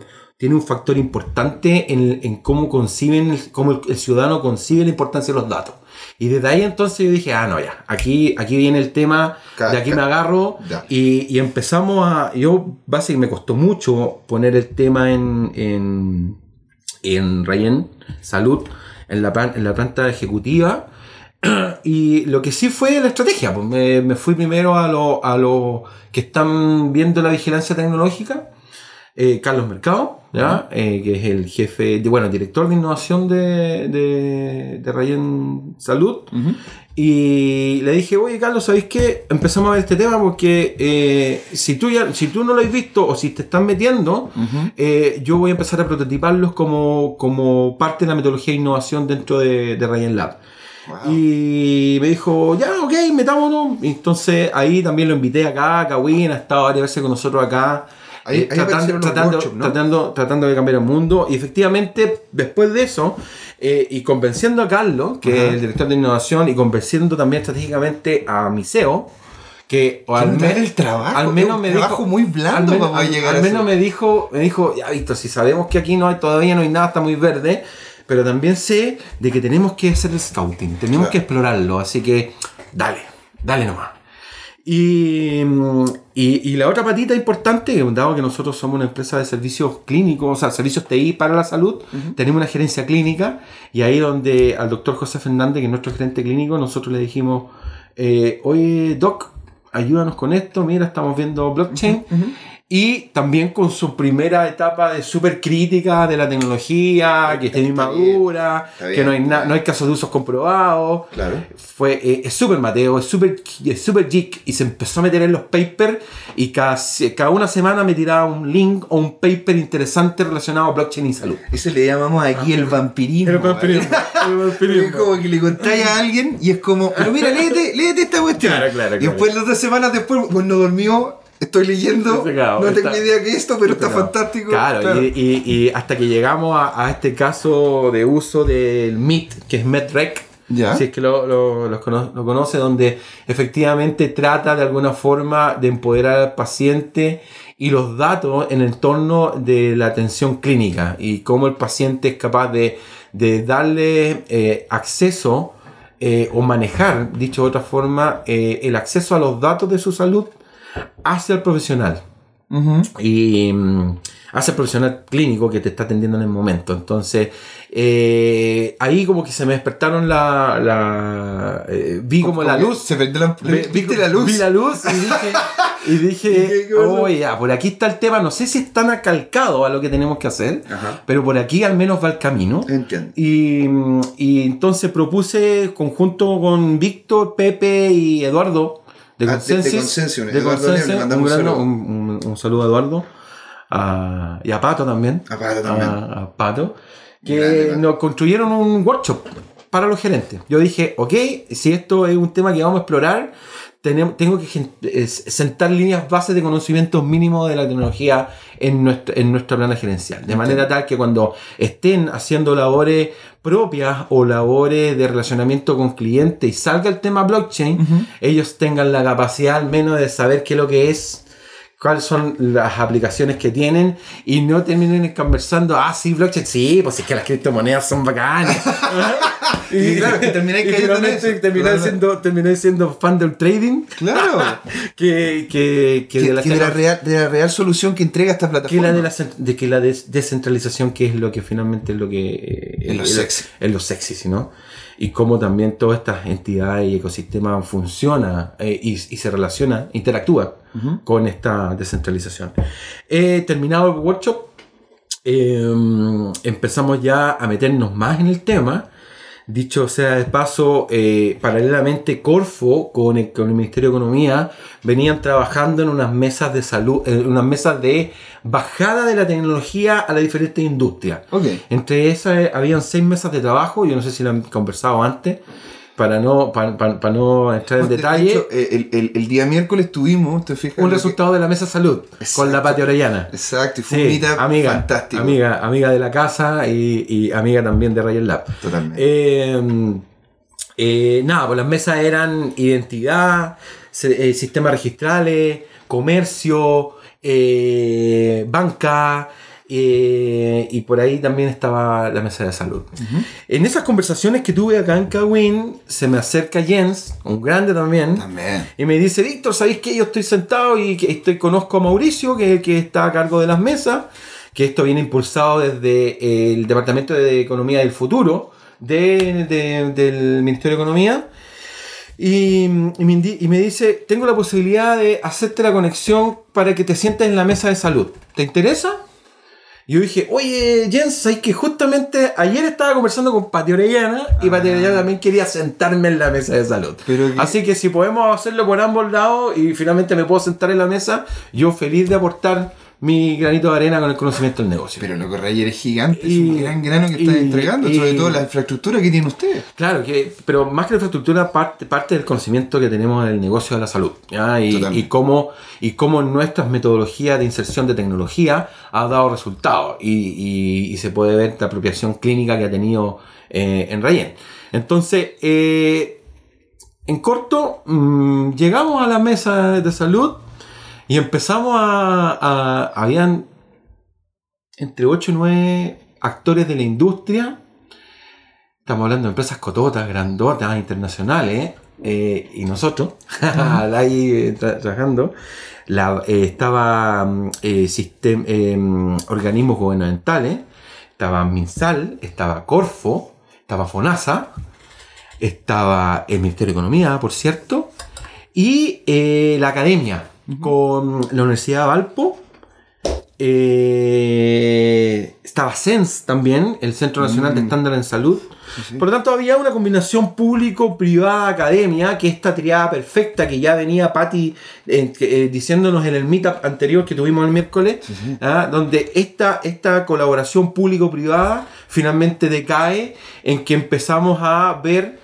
Speaker 2: tiene un factor importante en, en cómo conciben, el- cómo el, el ciudadano concibe la importancia de los datos. Y desde ahí entonces yo dije, ah, no, ya, aquí, aquí viene el tema, de aquí me agarro. Y, y empezamos a, yo básicamente me costó mucho poner el tema en, en, en Rayen Salud, en la, en la planta ejecutiva. Y lo que sí fue la estrategia, pues me, me fui primero a los a los que están viendo la vigilancia tecnológica, eh, Carlos Mercado, ¿ya? Eh, que es el jefe, de, bueno, director de innovación de, de, de Rayen Salud. Y le dije, oye Carlos, ¿sabéis qué? Empezamos a ver este tema porque eh, si, tú ya, si tú no lo has visto o si te estás metiendo, eh, yo voy a empezar a prototiparlos como, como parte de la metodología de innovación dentro de, de Rayen Lab.
Speaker 1: Wow.
Speaker 2: Y me dijo, ya, ok, metámonos. Y Entonces ahí también lo invité acá, Kawin ha estado varias veces con nosotros acá.
Speaker 1: Ahí- ahí
Speaker 2: tratando, tratando,
Speaker 1: workshops, ¿no?
Speaker 2: tratando, tratando de cambiar el mundo. Y efectivamente, después de eso, eh, y convenciendo a Carlos, que es el director de innovación, y convenciendo también estratégicamente a Miseo, que o al,
Speaker 1: el trabajo,
Speaker 2: al menos me
Speaker 1: trabajo
Speaker 2: dijo
Speaker 1: muy blando
Speaker 2: al
Speaker 1: para
Speaker 2: al-
Speaker 1: llegar
Speaker 2: al menos me dijo me dijo ya visto si sabemos que aquí no hay todavía no hay nada está muy verde pero también sé de que tenemos que hacer el scouting tenemos
Speaker 1: Claro.
Speaker 2: que explorarlo así que dale dale nomás y, mm, y, y la otra patita importante, dado que nosotros somos una empresa de servicios clínicos, o sea, servicios TI para la salud, tenemos una gerencia clínica y ahí donde al doctor José Fernández, que es nuestro gerente clínico, nosotros le dijimos, eh, oye, doc, ayúdanos con esto, mira, estamos viendo blockchain. Y también con su primera etapa de súper crítica de la tecnología, que está
Speaker 1: Está
Speaker 2: inmadura,
Speaker 1: está
Speaker 2: que
Speaker 1: bien.
Speaker 2: no hay, na- no hay casos de usos comprobados.
Speaker 1: Claro.
Speaker 2: Fue, eh, es súper Mateo, es súper es súper geek y se empezó a meter en los papers y cada, se- cada una semana me tiraba un link o un paper interesante relacionado a blockchain y salud.
Speaker 1: Eso le llamamos aquí el vampirismo. ¿vale? Porque Es como que le contáis a alguien y es como, pero mira, léete, léete esta cuestión.
Speaker 2: Claro, claro,
Speaker 1: y
Speaker 2: claro.
Speaker 1: después, las dos semanas después, pues no dormió, estoy leyendo, no tengo
Speaker 2: está-
Speaker 1: idea que esto, pero está fantástico.
Speaker 2: Claro, Y, y- y hasta que llegamos a, a este caso de uso del MIT, que es MedRec,
Speaker 1: Ya.
Speaker 2: si es que lo, lo- lo cono- lo conoce, donde efectivamente trata de alguna forma de empoderar al paciente y los datos en el torno de la atención clínica y cómo el paciente es capaz de, de darle eh, acceso eh, o manejar, dicho de otra forma, eh, el acceso a los datos de su salud hacia el profesional y mm, hace el profesional clínico que te está atendiendo en el momento. Entonces, eh, ahí como que se me despertaron la... la eh, vi como la luz.
Speaker 1: Se perdió la,
Speaker 2: Ve-
Speaker 1: ¿Viste
Speaker 2: vi-
Speaker 1: la luz?
Speaker 2: Vi la luz y dije, y
Speaker 1: ¿Y
Speaker 2: dije oh, ya, por aquí está el tema. No sé si es tan acalcado a lo que tenemos que hacer,
Speaker 1: Ajá.
Speaker 2: pero por aquí al menos va el camino.
Speaker 1: Entiendo.
Speaker 2: Y, mm, y entonces propuse, conjunto con Víctor, Pepe y Eduardo, de
Speaker 1: Ah, de-
Speaker 2: Consensus, de un,
Speaker 1: un saludo.
Speaker 2: a Eduardo a- y a Pato también.
Speaker 1: A Pato también.
Speaker 2: A, a Pato, que
Speaker 1: Grande, Pato.
Speaker 2: nos construyeron un workshop para los gerentes. Yo dije, ok, si esto es un tema que vamos a explorar, tengo que es- sentar líneas bases de conocimientos mínimos de la tecnología en nuestra, en nuestra plana gerencial. De manera tal que cuando estén haciendo labores propias o labores de relacionamiento con clientes y salga el tema blockchain, ellos tengan la capacidad al menos de saber qué es lo que es cuáles son las aplicaciones que tienen y no terminen conversando, ah, sí, blockchain, sí, pues es que las criptomonedas son bacanas.
Speaker 1: Y claro, que termináis Claro.
Speaker 2: siendo, terminé siendo fan del trading,
Speaker 1: Claro.
Speaker 2: que, que, que
Speaker 1: que,
Speaker 2: de la,
Speaker 1: que de la real, de la real solución que entrega esta
Speaker 2: que
Speaker 1: plataforma.
Speaker 2: la de la de que la des- descentralización que es lo que finalmente es lo que eh,
Speaker 1: Es lo
Speaker 2: es
Speaker 1: sexy.
Speaker 2: es lo sexy ¿sí, ¿no? Y cómo también todas estas entidades y ecosistemas funciona eh, y, y se relaciona interactúa con esta descentralización. He terminado el workshop. Eh, empezamos ya a meternos más en el tema Dicho sea de paso, eh, paralelamente Corfo con el, con el Ministerio de Economía venían trabajando en unas mesas de salud, en unas mesas de bajada de la tecnología a las diferentes industrias. Entre esas eh, habían seis mesas de trabajo, yo no sé si lo han conversado antes, para no, para, para- para no entrar en
Speaker 1: De
Speaker 2: detalle,
Speaker 1: hecho, eh, el, el- el día miércoles tuvimos, ¿te fijas?
Speaker 2: un
Speaker 1: que-
Speaker 2: resultado de la mesa salud con la Pati Orellana.
Speaker 1: Exacto, y fue un
Speaker 2: Sí, amiga,
Speaker 1: fantástico.
Speaker 2: amiga, amiga de la casa y, y amiga también de Ryan Lab.
Speaker 1: Totalmente.
Speaker 2: Eh, eh, nada, pues las mesas eran identidad, eh, sistemas registrales, comercio, banca, eh, y por ahí también estaba la mesa de salud. En esas conversaciones que tuve acá en Kawin, se me acerca Jens, un grande también,
Speaker 1: También.
Speaker 2: y me dice, Víctor, ¿sabéis qué? Yo estoy sentado y que estoy, conozco a Mauricio, que que está a cargo de las mesas, que esto viene impulsado desde el Departamento de Economía del Futuro de- de- del Ministerio de Economía. Y, y me y me dice, tengo la posibilidad de hacerte la conexión para que te sientes en la mesa de salud. ¿Te interesa? Yo dije, oye, Jens, ¿sabes que justamente ayer estaba conversando con Pati Orellana y Pati Orellana también quería sentarme en la mesa de salud.
Speaker 1: Pero que-
Speaker 2: Así que si podemos hacerlo por ambos lados y finalmente me puedo sentar en la mesa, yo feliz de aportar mi granito de arena con el conocimiento del negocio.
Speaker 1: Pero lo que Rayer es gigante, es
Speaker 2: Y-
Speaker 1: un gran grano que está entregando,
Speaker 2: y-
Speaker 1: sobre todo la infraestructura que tiene usted.
Speaker 2: Claro, que, pero más que la infraestructura, parte, parte del conocimiento que tenemos del negocio de la salud. ¿ya? Y, y, cómo, y cómo nuestras metodologías de inserción de tecnología ha dado resultados. Y, y- y se puede ver la apropiación clínica que ha tenido eh, en Rayen. Entonces, eh, en corto, mm, llegamos a la mesa de salud y empezamos a. a- habían entre 8 y 9 actores de la industria. Estamos hablando de empresas cototas, grandotas, internacionales. eh, y nosotros, ahí eh, tra- trabajando, la- eh, estaba mm, eh, sistem- mm, organismos gubernamentales, estaba MinSal, estaba Corfo, estaba FONASA, estaba el Ministerio de Economía, por cierto, y la academia, con la Universidad de Valpo, eh, estaba CENS también, el Centro Nacional de
Speaker 1: Mm.
Speaker 2: Estándar en Salud. Por lo tanto, había una combinación público-privada-academia, que esta triada perfecta que ya venía Patti eh, eh, diciéndonos en el meetup anterior que tuvimos el miércoles, ¿ah? donde esta, esta colaboración público-privada finalmente decae en que empezamos a ver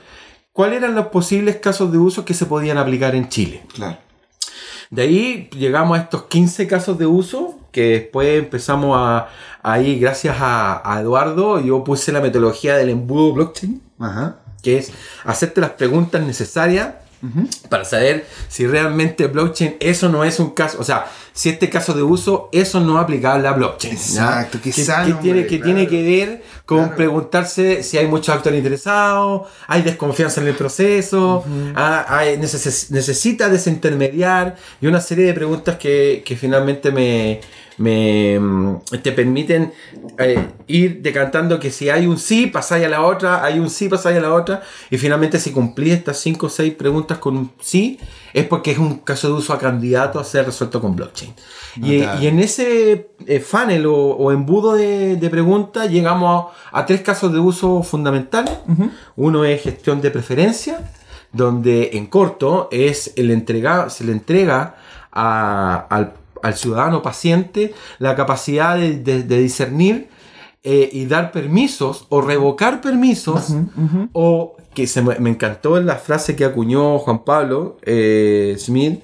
Speaker 2: cuáles eran los posibles casos de uso que se podían aplicar en Chile.
Speaker 1: Claro.
Speaker 2: De ahí llegamos a estos 15 casos de uso, que después empezamos a, ahí, gracias a, a Eduardo, yo puse la metodología del embudo blockchain,
Speaker 1: Ajá.
Speaker 2: que es hacerte las preguntas necesarias para saber si realmente blockchain eso no es un caso, o sea, si este caso de uso eso no es aplicable a blockchain.
Speaker 1: Exacto,
Speaker 2: que, que tiene, que
Speaker 1: claro.
Speaker 2: tiene que ver con
Speaker 1: Claro.
Speaker 2: preguntarse si hay muchos actores interesados, hay desconfianza en el proceso, ah, hay- neces- necesita desintermediar y una serie de preguntas que, que finalmente me, me, mm, te permiten eh, ir decantando que si hay un sí, pasáis a la otra, hay un sí, pasáis a la otra, y finalmente si cumplís estas 5 o 6 preguntas con un sí, es porque es un caso de uso a candidato a ser resuelto con blockchain. Y, en ese eh, funnel o, o embudo de, de preguntas llegamos a, a tres casos de uso fundamentales. Uno es gestión de preferencia, donde en corto es el entrega, se le entrega a- al, al ciudadano paciente la capacidad de, de- de discernir eh, y dar permisos o revocar permisos o que se me, me encantó la frase que acuñó Juan Pablo eh, Smith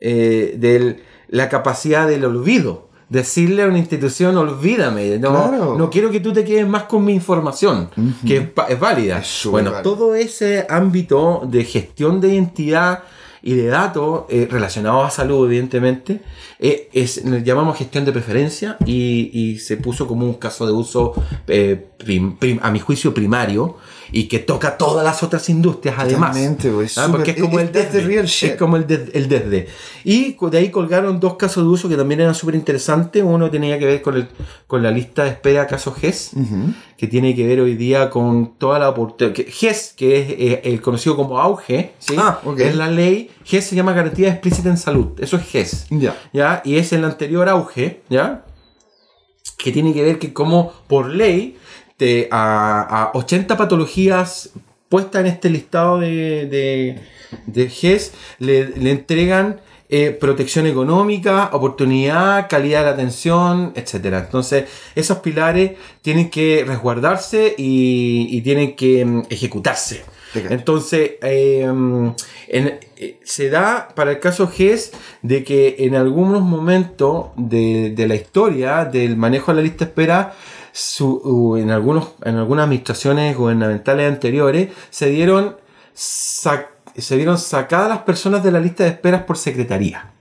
Speaker 2: eh, de la capacidad del olvido. Decirle a una institución, olvídame, no,
Speaker 1: Claro.
Speaker 2: no quiero que tú te quedes más con mi información, que es, es válida.
Speaker 1: Es
Speaker 2: bueno, todo ese ámbito de gestión de identidad y de datos eh, relacionados a salud, evidentemente, eh, es, llamamos gestión de preferencia y, y se puso como un caso de uso, eh, prim- prim- a mi juicio, primario y que toca todas las otras industrias además.
Speaker 1: Pues,
Speaker 2: Ah,
Speaker 1: súper-
Speaker 2: porque es como el desde.
Speaker 1: real shit.
Speaker 2: Es como el, des- el desde. Y de ahí colgaron dos casos de uso que también eran súper interesantes. Uno tenía que ver con, el, con la lista de espera casos GES, que tiene que ver hoy día con toda la oportunidad. GES, que es eh, el conocido como auge, ¿sí?
Speaker 1: Ah, ok.
Speaker 2: es la ley. GES se llama garantía explícita en salud. Eso es GES.
Speaker 1: Ya.
Speaker 2: ¿ya? Y es el anterior auge, ¿ya? Que tiene que ver que como por ley te, a, a 80 patologías puestas en este listado de, de, de GES, le, le entregan eh, protección económica, oportunidad, calidad de la atención, etcétera. Entonces, esos pilares tienen que resguardarse y, y tienen que mm, ejecutarse. Entonces, eh, en- eh, se da para el caso GES de que en algunos momentos de, de la historia del manejo de la lista de espera, su- en, algunos, en algunas administraciones gubernamentales anteriores, se dieron, sac- se dieron sacadas las personas de la lista de esperas por secretaría.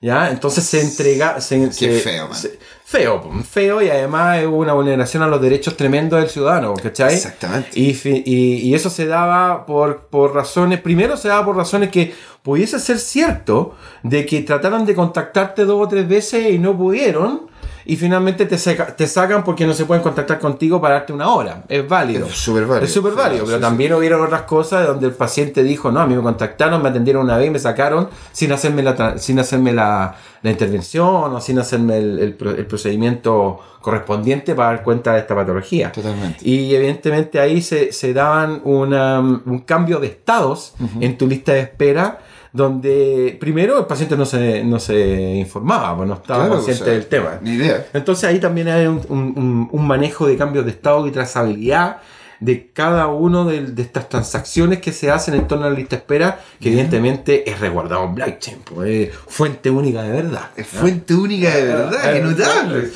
Speaker 2: ¿Ya? Entonces se entrega. Se,
Speaker 1: Qué
Speaker 2: se-
Speaker 1: feo, man.
Speaker 2: se- feo, feo y además es una vulneración a los derechos tremendos del ciudadano, ¿cachai?
Speaker 1: Exactamente.
Speaker 2: Y, y- y eso se daba por, por razones, primero se daba por razones que pudiese ser cierto de que trataron de contactarte dos o tres veces y no pudieron y finalmente te, saca- te sacan porque no se pueden contactar contigo para darte una hora. Es válido.
Speaker 1: Es súper válido.
Speaker 2: Es súper válido,
Speaker 1: Sí,
Speaker 2: pero
Speaker 1: sí,
Speaker 2: también hubieron otras cosas donde el paciente dijo, no, a mí me contactaron, me atendieron una vez y me sacaron sin hacerme la, sin hacerme la, la intervención o sin hacerme el, el pro- el procedimiento correspondiente para dar cuenta de esta patología.
Speaker 1: Totalmente.
Speaker 2: Y evidentemente ahí se, se daban una, un cambio de estados en tu lista de espera, donde primero el paciente no se, no se informaba, pues no estaba
Speaker 1: Claro,
Speaker 2: consciente
Speaker 1: o sea,
Speaker 2: del tema.
Speaker 1: Ni idea.
Speaker 2: Entonces ahí también hay un, un- un- un manejo de cambios de estado y trazabilidad de cada uno de, de estas transacciones que se hacen en torno a la lista de espera, que evidentemente es resguardado en blockchain, pues, es fuente única de verdad.
Speaker 1: Es fuente única de verdad, qué notable.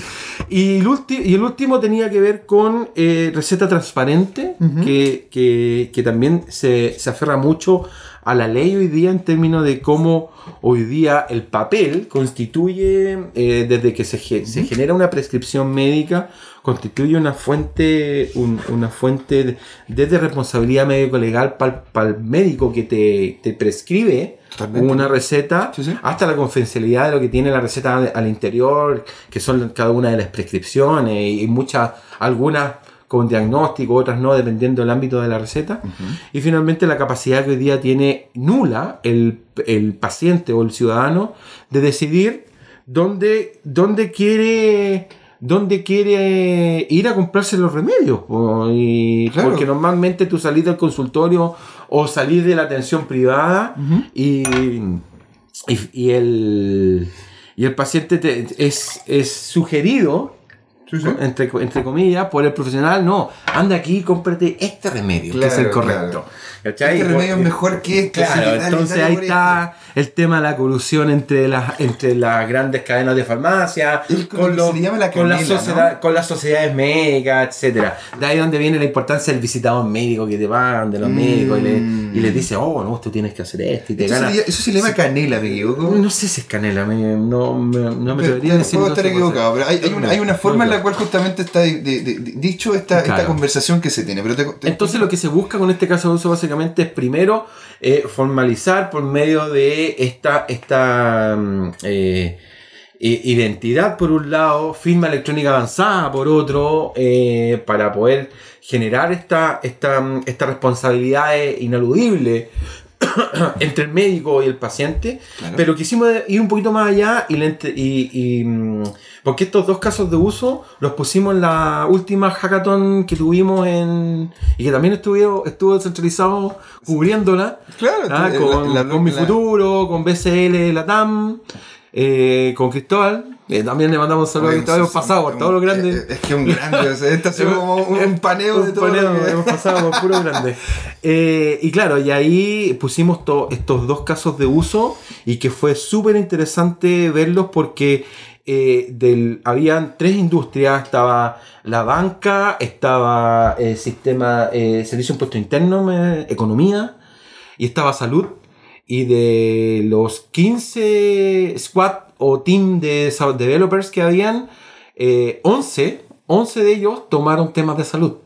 Speaker 2: Y el, y el último tenía que ver con eh, receta transparente, que, que- que también se, se aferra mucho a la ley hoy día en términos de cómo hoy día el papel constituye, eh, desde que se, ge- se genera una prescripción médica, constituye una fuente, un- una fuente de- desde responsabilidad médico-legal para el médico que te, te prescribe
Speaker 1: Totalmente.
Speaker 2: una receta
Speaker 1: Sí, sí.
Speaker 2: hasta la confidencialidad de lo que tiene la receta al, al interior, que son cada una de las prescripciones y muchas, algunas con diagnóstico, otras no, dependiendo del ámbito de la receta. Y finalmente la capacidad que hoy día tiene nula el, el paciente o el ciudadano de decidir dónde, dónde quiere dónde quiere ir a comprarse los remedios. po, y-
Speaker 1: Claro.
Speaker 2: Porque normalmente tú salís del consultorio o salís de la atención privada y, y, y el, y el paciente te- es, es sugerido, Entre, entre comillas, por el profesional, no, anda aquí y cómprate este remedio, que es el
Speaker 1: Claro,
Speaker 2: correcto.
Speaker 1: Este remedio es mejor que este.
Speaker 2: Claro, entonces ahí está el tema de la colusión entre las, entre las grandes cadenas de farmacia, con, los-
Speaker 1: la
Speaker 2: con, las
Speaker 1: canela,
Speaker 2: sociedad- con las sociedades médicas, etcétera. De ahí donde viene la importancia del visitador médico que te van de los
Speaker 1: Mm.
Speaker 2: médicos y le, y les dice, oh, no, tú tienes que hacer esto y te
Speaker 1: Eso,
Speaker 2: gana.
Speaker 1: se le, eso se le llama canela, me equivoco.
Speaker 2: No sé si es canela, me- no, me- no me
Speaker 1: Pero-
Speaker 2: atrevería a decir
Speaker 1: puedo estar equivocado, pero hay, hay una, hay una forma en la cual justamente está di- di- di- dicho esta, esta
Speaker 2: Claro.
Speaker 1: conversación que se tiene. Pero te- te-
Speaker 2: Entonces lo que se busca con este caso de uso básicamente es primero eh, formalizar por medio de esta, esta mm, eh, identidad por un lado, firma electrónica avanzada por otro, eh, para poder generar esta, esta, mm, esta responsabilidad ineludible entre el médico y el paciente,
Speaker 1: Claro.
Speaker 2: pero quisimos ir un poquito más allá y, le y- y, mm, porque estos dos casos de uso los pusimos en la última hackathon que tuvimos en y que también estuvo, estuvo descentralizado cubriéndola
Speaker 1: Claro,
Speaker 2: ah,
Speaker 1: la-
Speaker 2: con,
Speaker 1: la-
Speaker 2: con mi
Speaker 1: la-
Speaker 2: futuro, con BCL Latam, eh, con Cristóbal. eh, también le mandamos un saludo a Cristóbal, hemos pasado por todos los grandes.
Speaker 1: eh, Es que un grande, o sea, este ha sido como un, un paneo de todo.
Speaker 2: paneo,
Speaker 1: lo que-
Speaker 2: hemos pasado por puro grande. Eh, y claro, y ahí pusimos to- estos dos casos de uso y que fue súper interesante verlos porque eh, del, habían tres industrias, estaba la banca, estaba el sistema, eh, servicio de impuesto interno, eh, economía, y estaba salud. Y de los 15 squad o team de developers que habían, eh, 11, 11 de ellos tomaron temas de salud.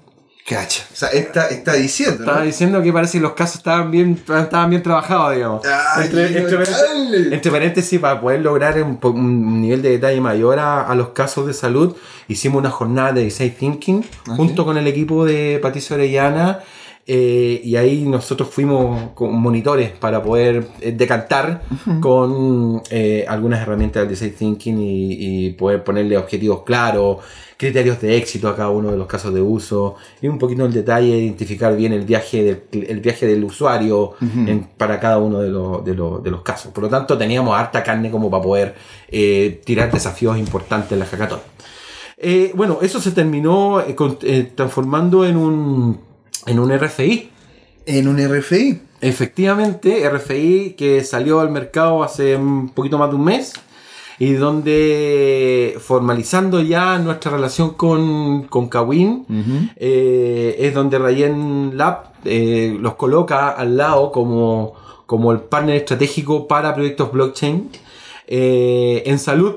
Speaker 1: Cacha. O sea, está, está diciendo.
Speaker 2: Estaba
Speaker 1: ¿no?
Speaker 2: diciendo que parece que los casos estaban bien, estaban bien trabajados, digamos.
Speaker 1: Ay,
Speaker 2: entre, entre paréntesis, entre paréntesis, para poder lograr un, un nivel de detalle mayor a, a los casos de salud, hicimos una jornada de design thinking
Speaker 1: Ah,
Speaker 2: junto con el equipo de Patricio Orellana. Eh, y ahí nosotros fuimos con monitores para poder eh, decantar con eh, algunas herramientas del design thinking y, y poder ponerle objetivos claros, criterios de éxito a cada uno de los casos de uso y un poquito en detalle identificar bien el viaje del, el viaje del usuario en- para cada uno de, los- de los- de los casos. Por lo tanto, teníamos harta carne como para poder eh, tirar desafíos importantes en la hackathon. Bueno, eso se terminó con- transformando en un, en un RFI.
Speaker 1: En un RFI.
Speaker 2: Efectivamente, RFI que salió al mercado hace un poquito más de un mes y donde formalizando ya nuestra relación con, con Kawin, eh, es donde Rayen Lab eh, los coloca al lado como, como el partner estratégico para proyectos blockchain eh, en salud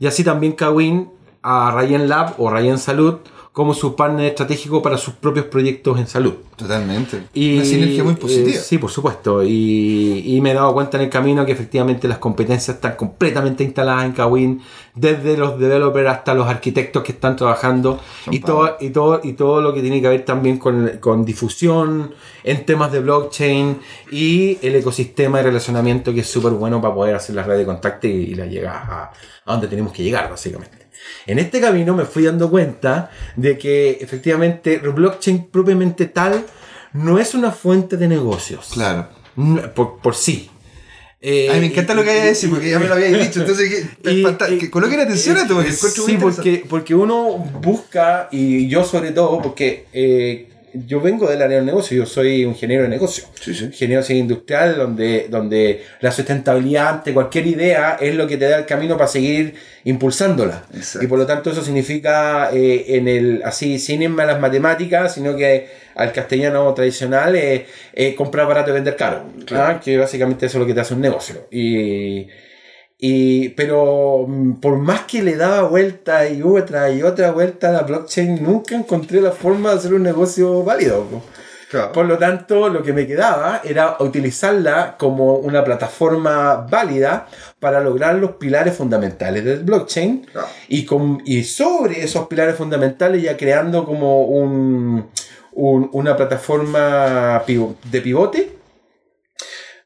Speaker 2: y así también Kawin a Rayen Lab o Rayen Salud como su partner estratégico para sus propios proyectos en salud.
Speaker 1: Totalmente.
Speaker 2: Y,
Speaker 1: Una sinergia muy positiva.
Speaker 2: eh, sí, por supuesto. Y, y me he dado cuenta en el camino que efectivamente las competencias están completamente instaladas en Kawin, desde los developers hasta los arquitectos que están trabajando
Speaker 1: Son
Speaker 2: y todo, y, todo, y todo lo que tiene que ver también con, con difusión en temas de blockchain y el ecosistema de relacionamiento que es súper bueno para poder hacer la red de contacto y, y la llegada a, a donde tenemos que llegar, básicamente. En este camino me fui dando cuenta de que efectivamente blockchain propiamente tal no es una fuente de negocios.
Speaker 1: Claro.
Speaker 2: Por, por sí. Eh,
Speaker 1: Ay, me encanta lo que hay a decir porque ya me lo habíais dicho. Entonces, que,
Speaker 2: y-
Speaker 1: que coloquen atención a esto porque
Speaker 2: Sí, porque uno busca, y yo sobre todo, porque eh, yo vengo del área del negocio, yo soy un ingeniero de negocio.
Speaker 1: Sí, sí.
Speaker 2: Ingeniero industrial, donde, donde la sustentabilidad ante cualquier idea es lo que te da el camino para seguir impulsándola.
Speaker 1: Exacto.
Speaker 2: Y por lo tanto eso significa, eh, en el así, sin irme a las matemáticas, sino que al castellano tradicional, eh, eh, comprar barato y vender caro.
Speaker 1: Claro.
Speaker 2: ¿ah? Que básicamente eso es lo que te hace un negocio. Y, y, pero mm, por más que le daba vuelta y otra y otra vuelta a la blockchain, nunca encontré la forma de hacer un negocio válido.
Speaker 1: Claro.
Speaker 2: Por lo tanto, lo que me quedaba era utilizarla como una plataforma válida para lograr los pilares fundamentales del blockchain
Speaker 1: Claro.
Speaker 2: y, con, y sobre esos pilares fundamentales ya creando como un, un- una plataforma de pivote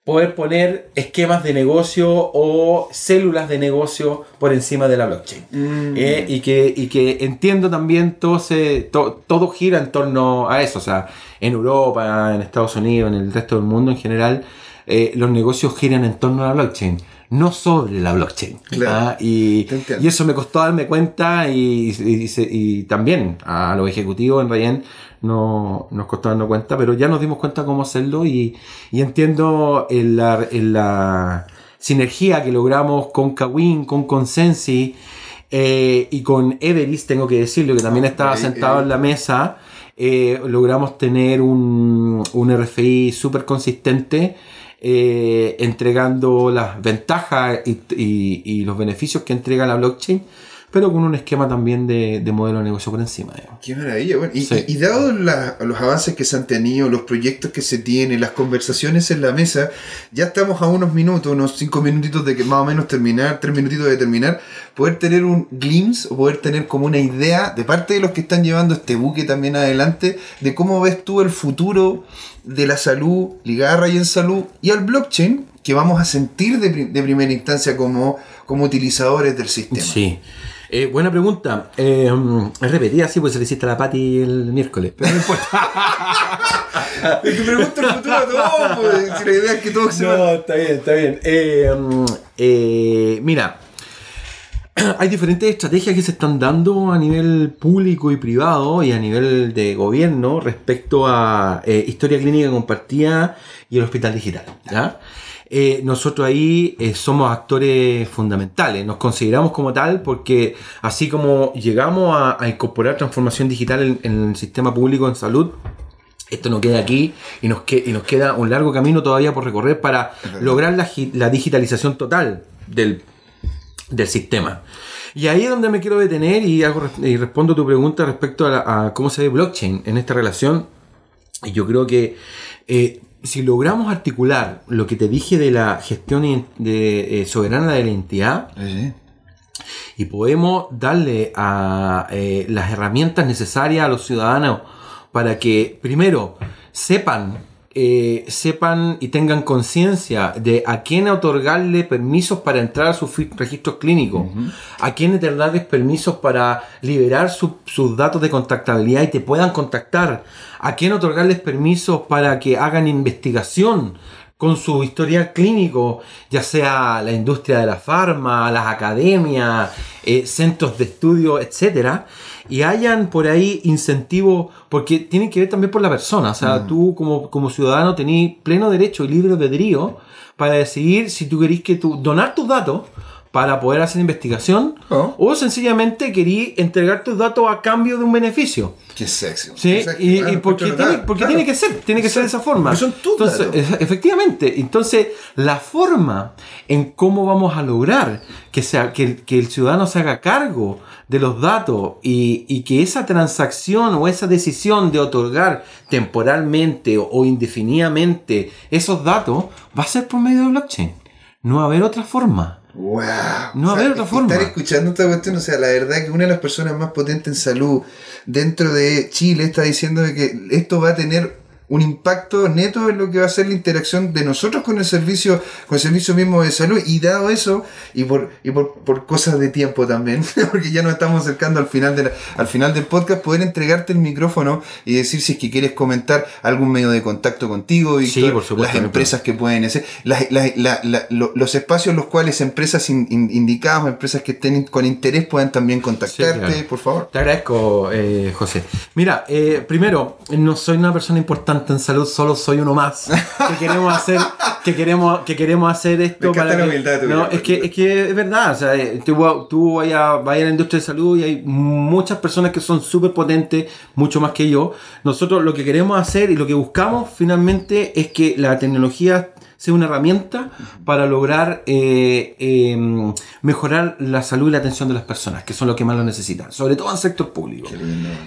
Speaker 2: poder poner esquemas de negocio o células de negocio por encima de la blockchain.
Speaker 1: Mm.
Speaker 2: Eh, y, que, y que entiendo también todo, se, to- todo gira en torno a eso. O sea, en Europa, en Estados Unidos, en el resto del mundo en general, eh, los negocios giran en torno a la blockchain, no sobre la blockchain.
Speaker 1: Claro.
Speaker 2: Ah, y, eso me costó darme cuenta y, y- también a los ejecutivos en Rayen no, nos costó darnos cuenta, pero ya nos dimos cuenta cómo hacerlo y, y entiendo en la, en la sinergia que logramos con Kawin, con Consensi eh, y con Everest, tengo que decirlo, que también estaba sentado
Speaker 1: eh.
Speaker 2: en la mesa. eh, logramos tener un, un RFI súper consistente, eh, entregando las ventajas y, y- y los beneficios que entrega la blockchain, pero con un esquema también de, de modelo de negocio por encima. digamos.
Speaker 1: Qué maravilla. Bueno, y,
Speaker 2: Sí.
Speaker 1: y- y dado la- los avances que se han tenido, los proyectos que se tienen, las conversaciones en la mesa, ya estamos a unos minutos, unos cinco minutitos de que más o menos terminar, tres minutitos de terminar, poder tener un glimpse o poder tener como una idea de parte de los que están llevando este buque también adelante, de cómo ves tú el futuro de la salud ligada a Rayen Salud y al blockchain que vamos a sentir de, de primera instancia como, como utilizadores del sistema.
Speaker 2: Sí. Eh, buena pregunta. Eh, es repetida, sí, pues se le hiciste a la Pati el miércoles. Pero no importa.
Speaker 1: Es que pregunto el futuro a todos, pues, si la idea es que todos se
Speaker 2: No, está bien, está bien. Eh, mm, eh, mira, hay diferentes estrategias que se están dando a nivel público y privado y a nivel de gobierno respecto a eh, historia clínica compartida y el hospital digital. ¿ya? Eh, nosotros ahí eh, somos actores fundamentales, nos consideramos como tal porque así como llegamos a, a incorporar transformación digital en- en el sistema público en salud, esto no queda aquí y nos, que- y nos queda un largo camino todavía por recorrer para lograr la, gi- la digitalización total del, del sistema. Y ahí es donde me quiero detener y, hago res- y respondo tu pregunta respecto a, la- a cómo se ve blockchain en esta relación. Y yo creo que eh, si logramos articular lo que te dije de la gestión de, eh, soberana de la entidad, y podemos darle a eh, las herramientas necesarias a los ciudadanos para que, primero, sepan, eh, sepan y tengan conciencia de a quién otorgarle permisos para entrar a sus registros clínicos, a quién otorgarles permisos para liberar su- sus datos de contactabilidad y te puedan contactar, a quién otorgarles permisos para que hagan investigación con su historial clínico, ya sea la industria de la farma, las academias, eh, centros de estudio, etcétera, y hayan por ahí incentivos, porque tienen que ver también por la persona, o sea, tú como, como ciudadano tenés pleno derecho y libre albedrío para decidir si tú querés que tú donar tus datos para poder hacer investigación
Speaker 1: Oh.
Speaker 2: o sencillamente querís entregar tus datos a cambio de un beneficio.
Speaker 1: Qué sexy.
Speaker 2: Sí,
Speaker 1: Exacto.
Speaker 2: y,
Speaker 1: Claro,
Speaker 2: y porque,
Speaker 1: claro,
Speaker 2: tiene,
Speaker 1: claro.
Speaker 2: porque tiene que ser, tiene que ser de esa forma.
Speaker 1: Son tus
Speaker 2: Entonces,
Speaker 1: datos.
Speaker 2: efectivamente, entonces la forma en cómo vamos a lograr que, sea, que, el- que el ciudadano se haga cargo de los datos y, y que esa transacción o esa decisión de otorgar temporalmente o, o indefinidamente esos datos va a ser por medio de blockchain. No va a haber otra forma.
Speaker 1: Wow.
Speaker 2: No va a haber otra forma.
Speaker 1: Estar escuchando esta cuestión, o sea, la verdad que una de las personas más potentes en salud dentro de Chile está diciendo que esto va a tener un impacto neto en lo que va a ser la interacción de nosotros con el servicio, con el servicio mismo de salud. Y dado eso, y por, y por, por cosas de tiempo también, porque ya nos estamos acercando al final, de la- al final del podcast, poder entregarte el micrófono y decir si es que quieres comentar algún medio de contacto contigo, y
Speaker 2: Sí, por supuesto,
Speaker 1: las empresas que pueden hacer, las- las- la- la- lo- los espacios en los cuales empresas in- in- indicadas empresas que estén con interés puedan también contactarte,
Speaker 2: Sí, claro.
Speaker 1: por favor.
Speaker 2: Te agradezco, eh, José. Mira, eh, primero, no soy una persona importante en salud, solo soy uno más. Que queremos hacer, que queremos, que queremos hacer esto
Speaker 1: Me encanta
Speaker 2: para
Speaker 1: la
Speaker 2: que-
Speaker 1: humildad tuya,
Speaker 2: No, es que, es que es verdad. O sea, eh, tú, tú vayas vaya a la industria de salud y hay muchas personas que son súper potentes, mucho más que yo. Nosotros lo que queremos hacer y lo que buscamos finalmente es que la tecnología sea una herramienta para lograr eh, eh, mejorar la salud y la atención de las personas, que son los que más lo necesitan, sobre todo en el sector público.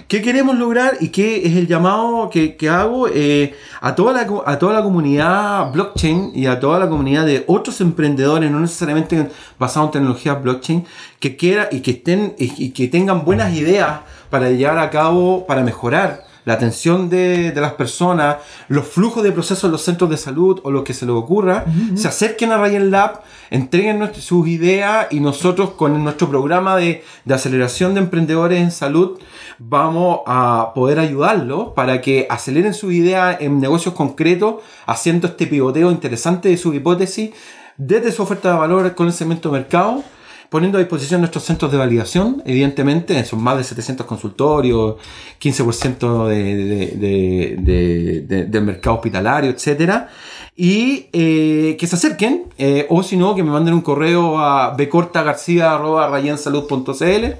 Speaker 2: ¿Qué queremos lograr y qué es el llamado que, que hago eh, a, toda la, a toda la comunidad blockchain y a toda la comunidad de otros emprendedores, no necesariamente basados en tecnologías blockchain, que quiera y que estén y que tengan buenas ideas para llevar a cabo, para mejorar la atención de, de las personas, los flujos de procesos en los centros de salud o lo que se les ocurra, se acerquen a Ryan Lab, entreguen nuestras- sus ideas y nosotros con nuestro programa de, de aceleración de emprendedores en salud vamos a poder ayudarlos para que aceleren sus ideas en negocios concretos, haciendo este pivoteo interesante de su hipótesis desde su oferta de valor con el segmento de mercado poniendo a disposición nuestros centros de validación, evidentemente, son más de 700 consultorios, 15% de, de- de- de- de- del mercado hospitalario, etcétera, y eh, que se acerquen, eh, o si no, que me manden un correo a bcortagarcia.rayensalud.cl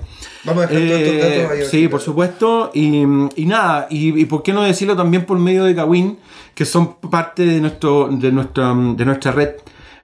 Speaker 1: Vamos a dejar todos estos
Speaker 2: eh,
Speaker 1: datos ahí.
Speaker 2: sí, por supuesto. Y, y nada, y, y por qué no decirlo también por medio de Kawin, que son parte de, nuestro, de, nuestra, de nuestra red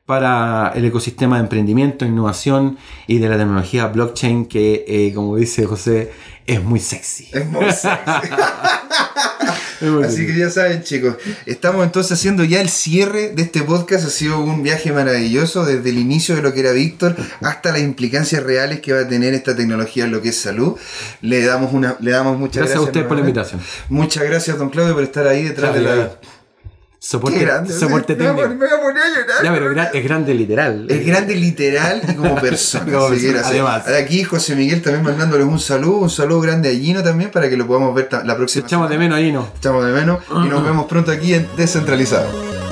Speaker 2: para el ecosistema de emprendimiento, innovación y de la tecnología blockchain, que eh, como dice José, es muy sexy.
Speaker 1: Es muy sexy. Así que ya saben, chicos, estamos entonces haciendo ya el cierre de este podcast. Ha sido un viaje maravilloso desde el inicio de lo que era Víctor hasta las implicancias reales que va a tener esta tecnología en lo que es salud. Le damos una, le damos muchas
Speaker 2: Gracias
Speaker 1: gracias.
Speaker 2: a ustedes por la invitación.
Speaker 1: Muchas gracias, don Claudio, por estar ahí detrás de la.
Speaker 2: Soporte,
Speaker 1: grande.
Speaker 2: soporte
Speaker 1: me,
Speaker 2: técnico.
Speaker 1: me voy a poner a llorar.
Speaker 2: Ya, pero gra- es grande literal.
Speaker 1: Es grande literal y como persona.
Speaker 2: Como persona,
Speaker 1: gracias.
Speaker 2: además.
Speaker 1: Aquí José Miguel también mandándoles un saludo, un saludo grande a Gino también para que lo podamos ver la próxima
Speaker 2: Echamos de menos ahí, ¿no?
Speaker 1: Echamos de menos y nos vemos pronto aquí en Descentralizado.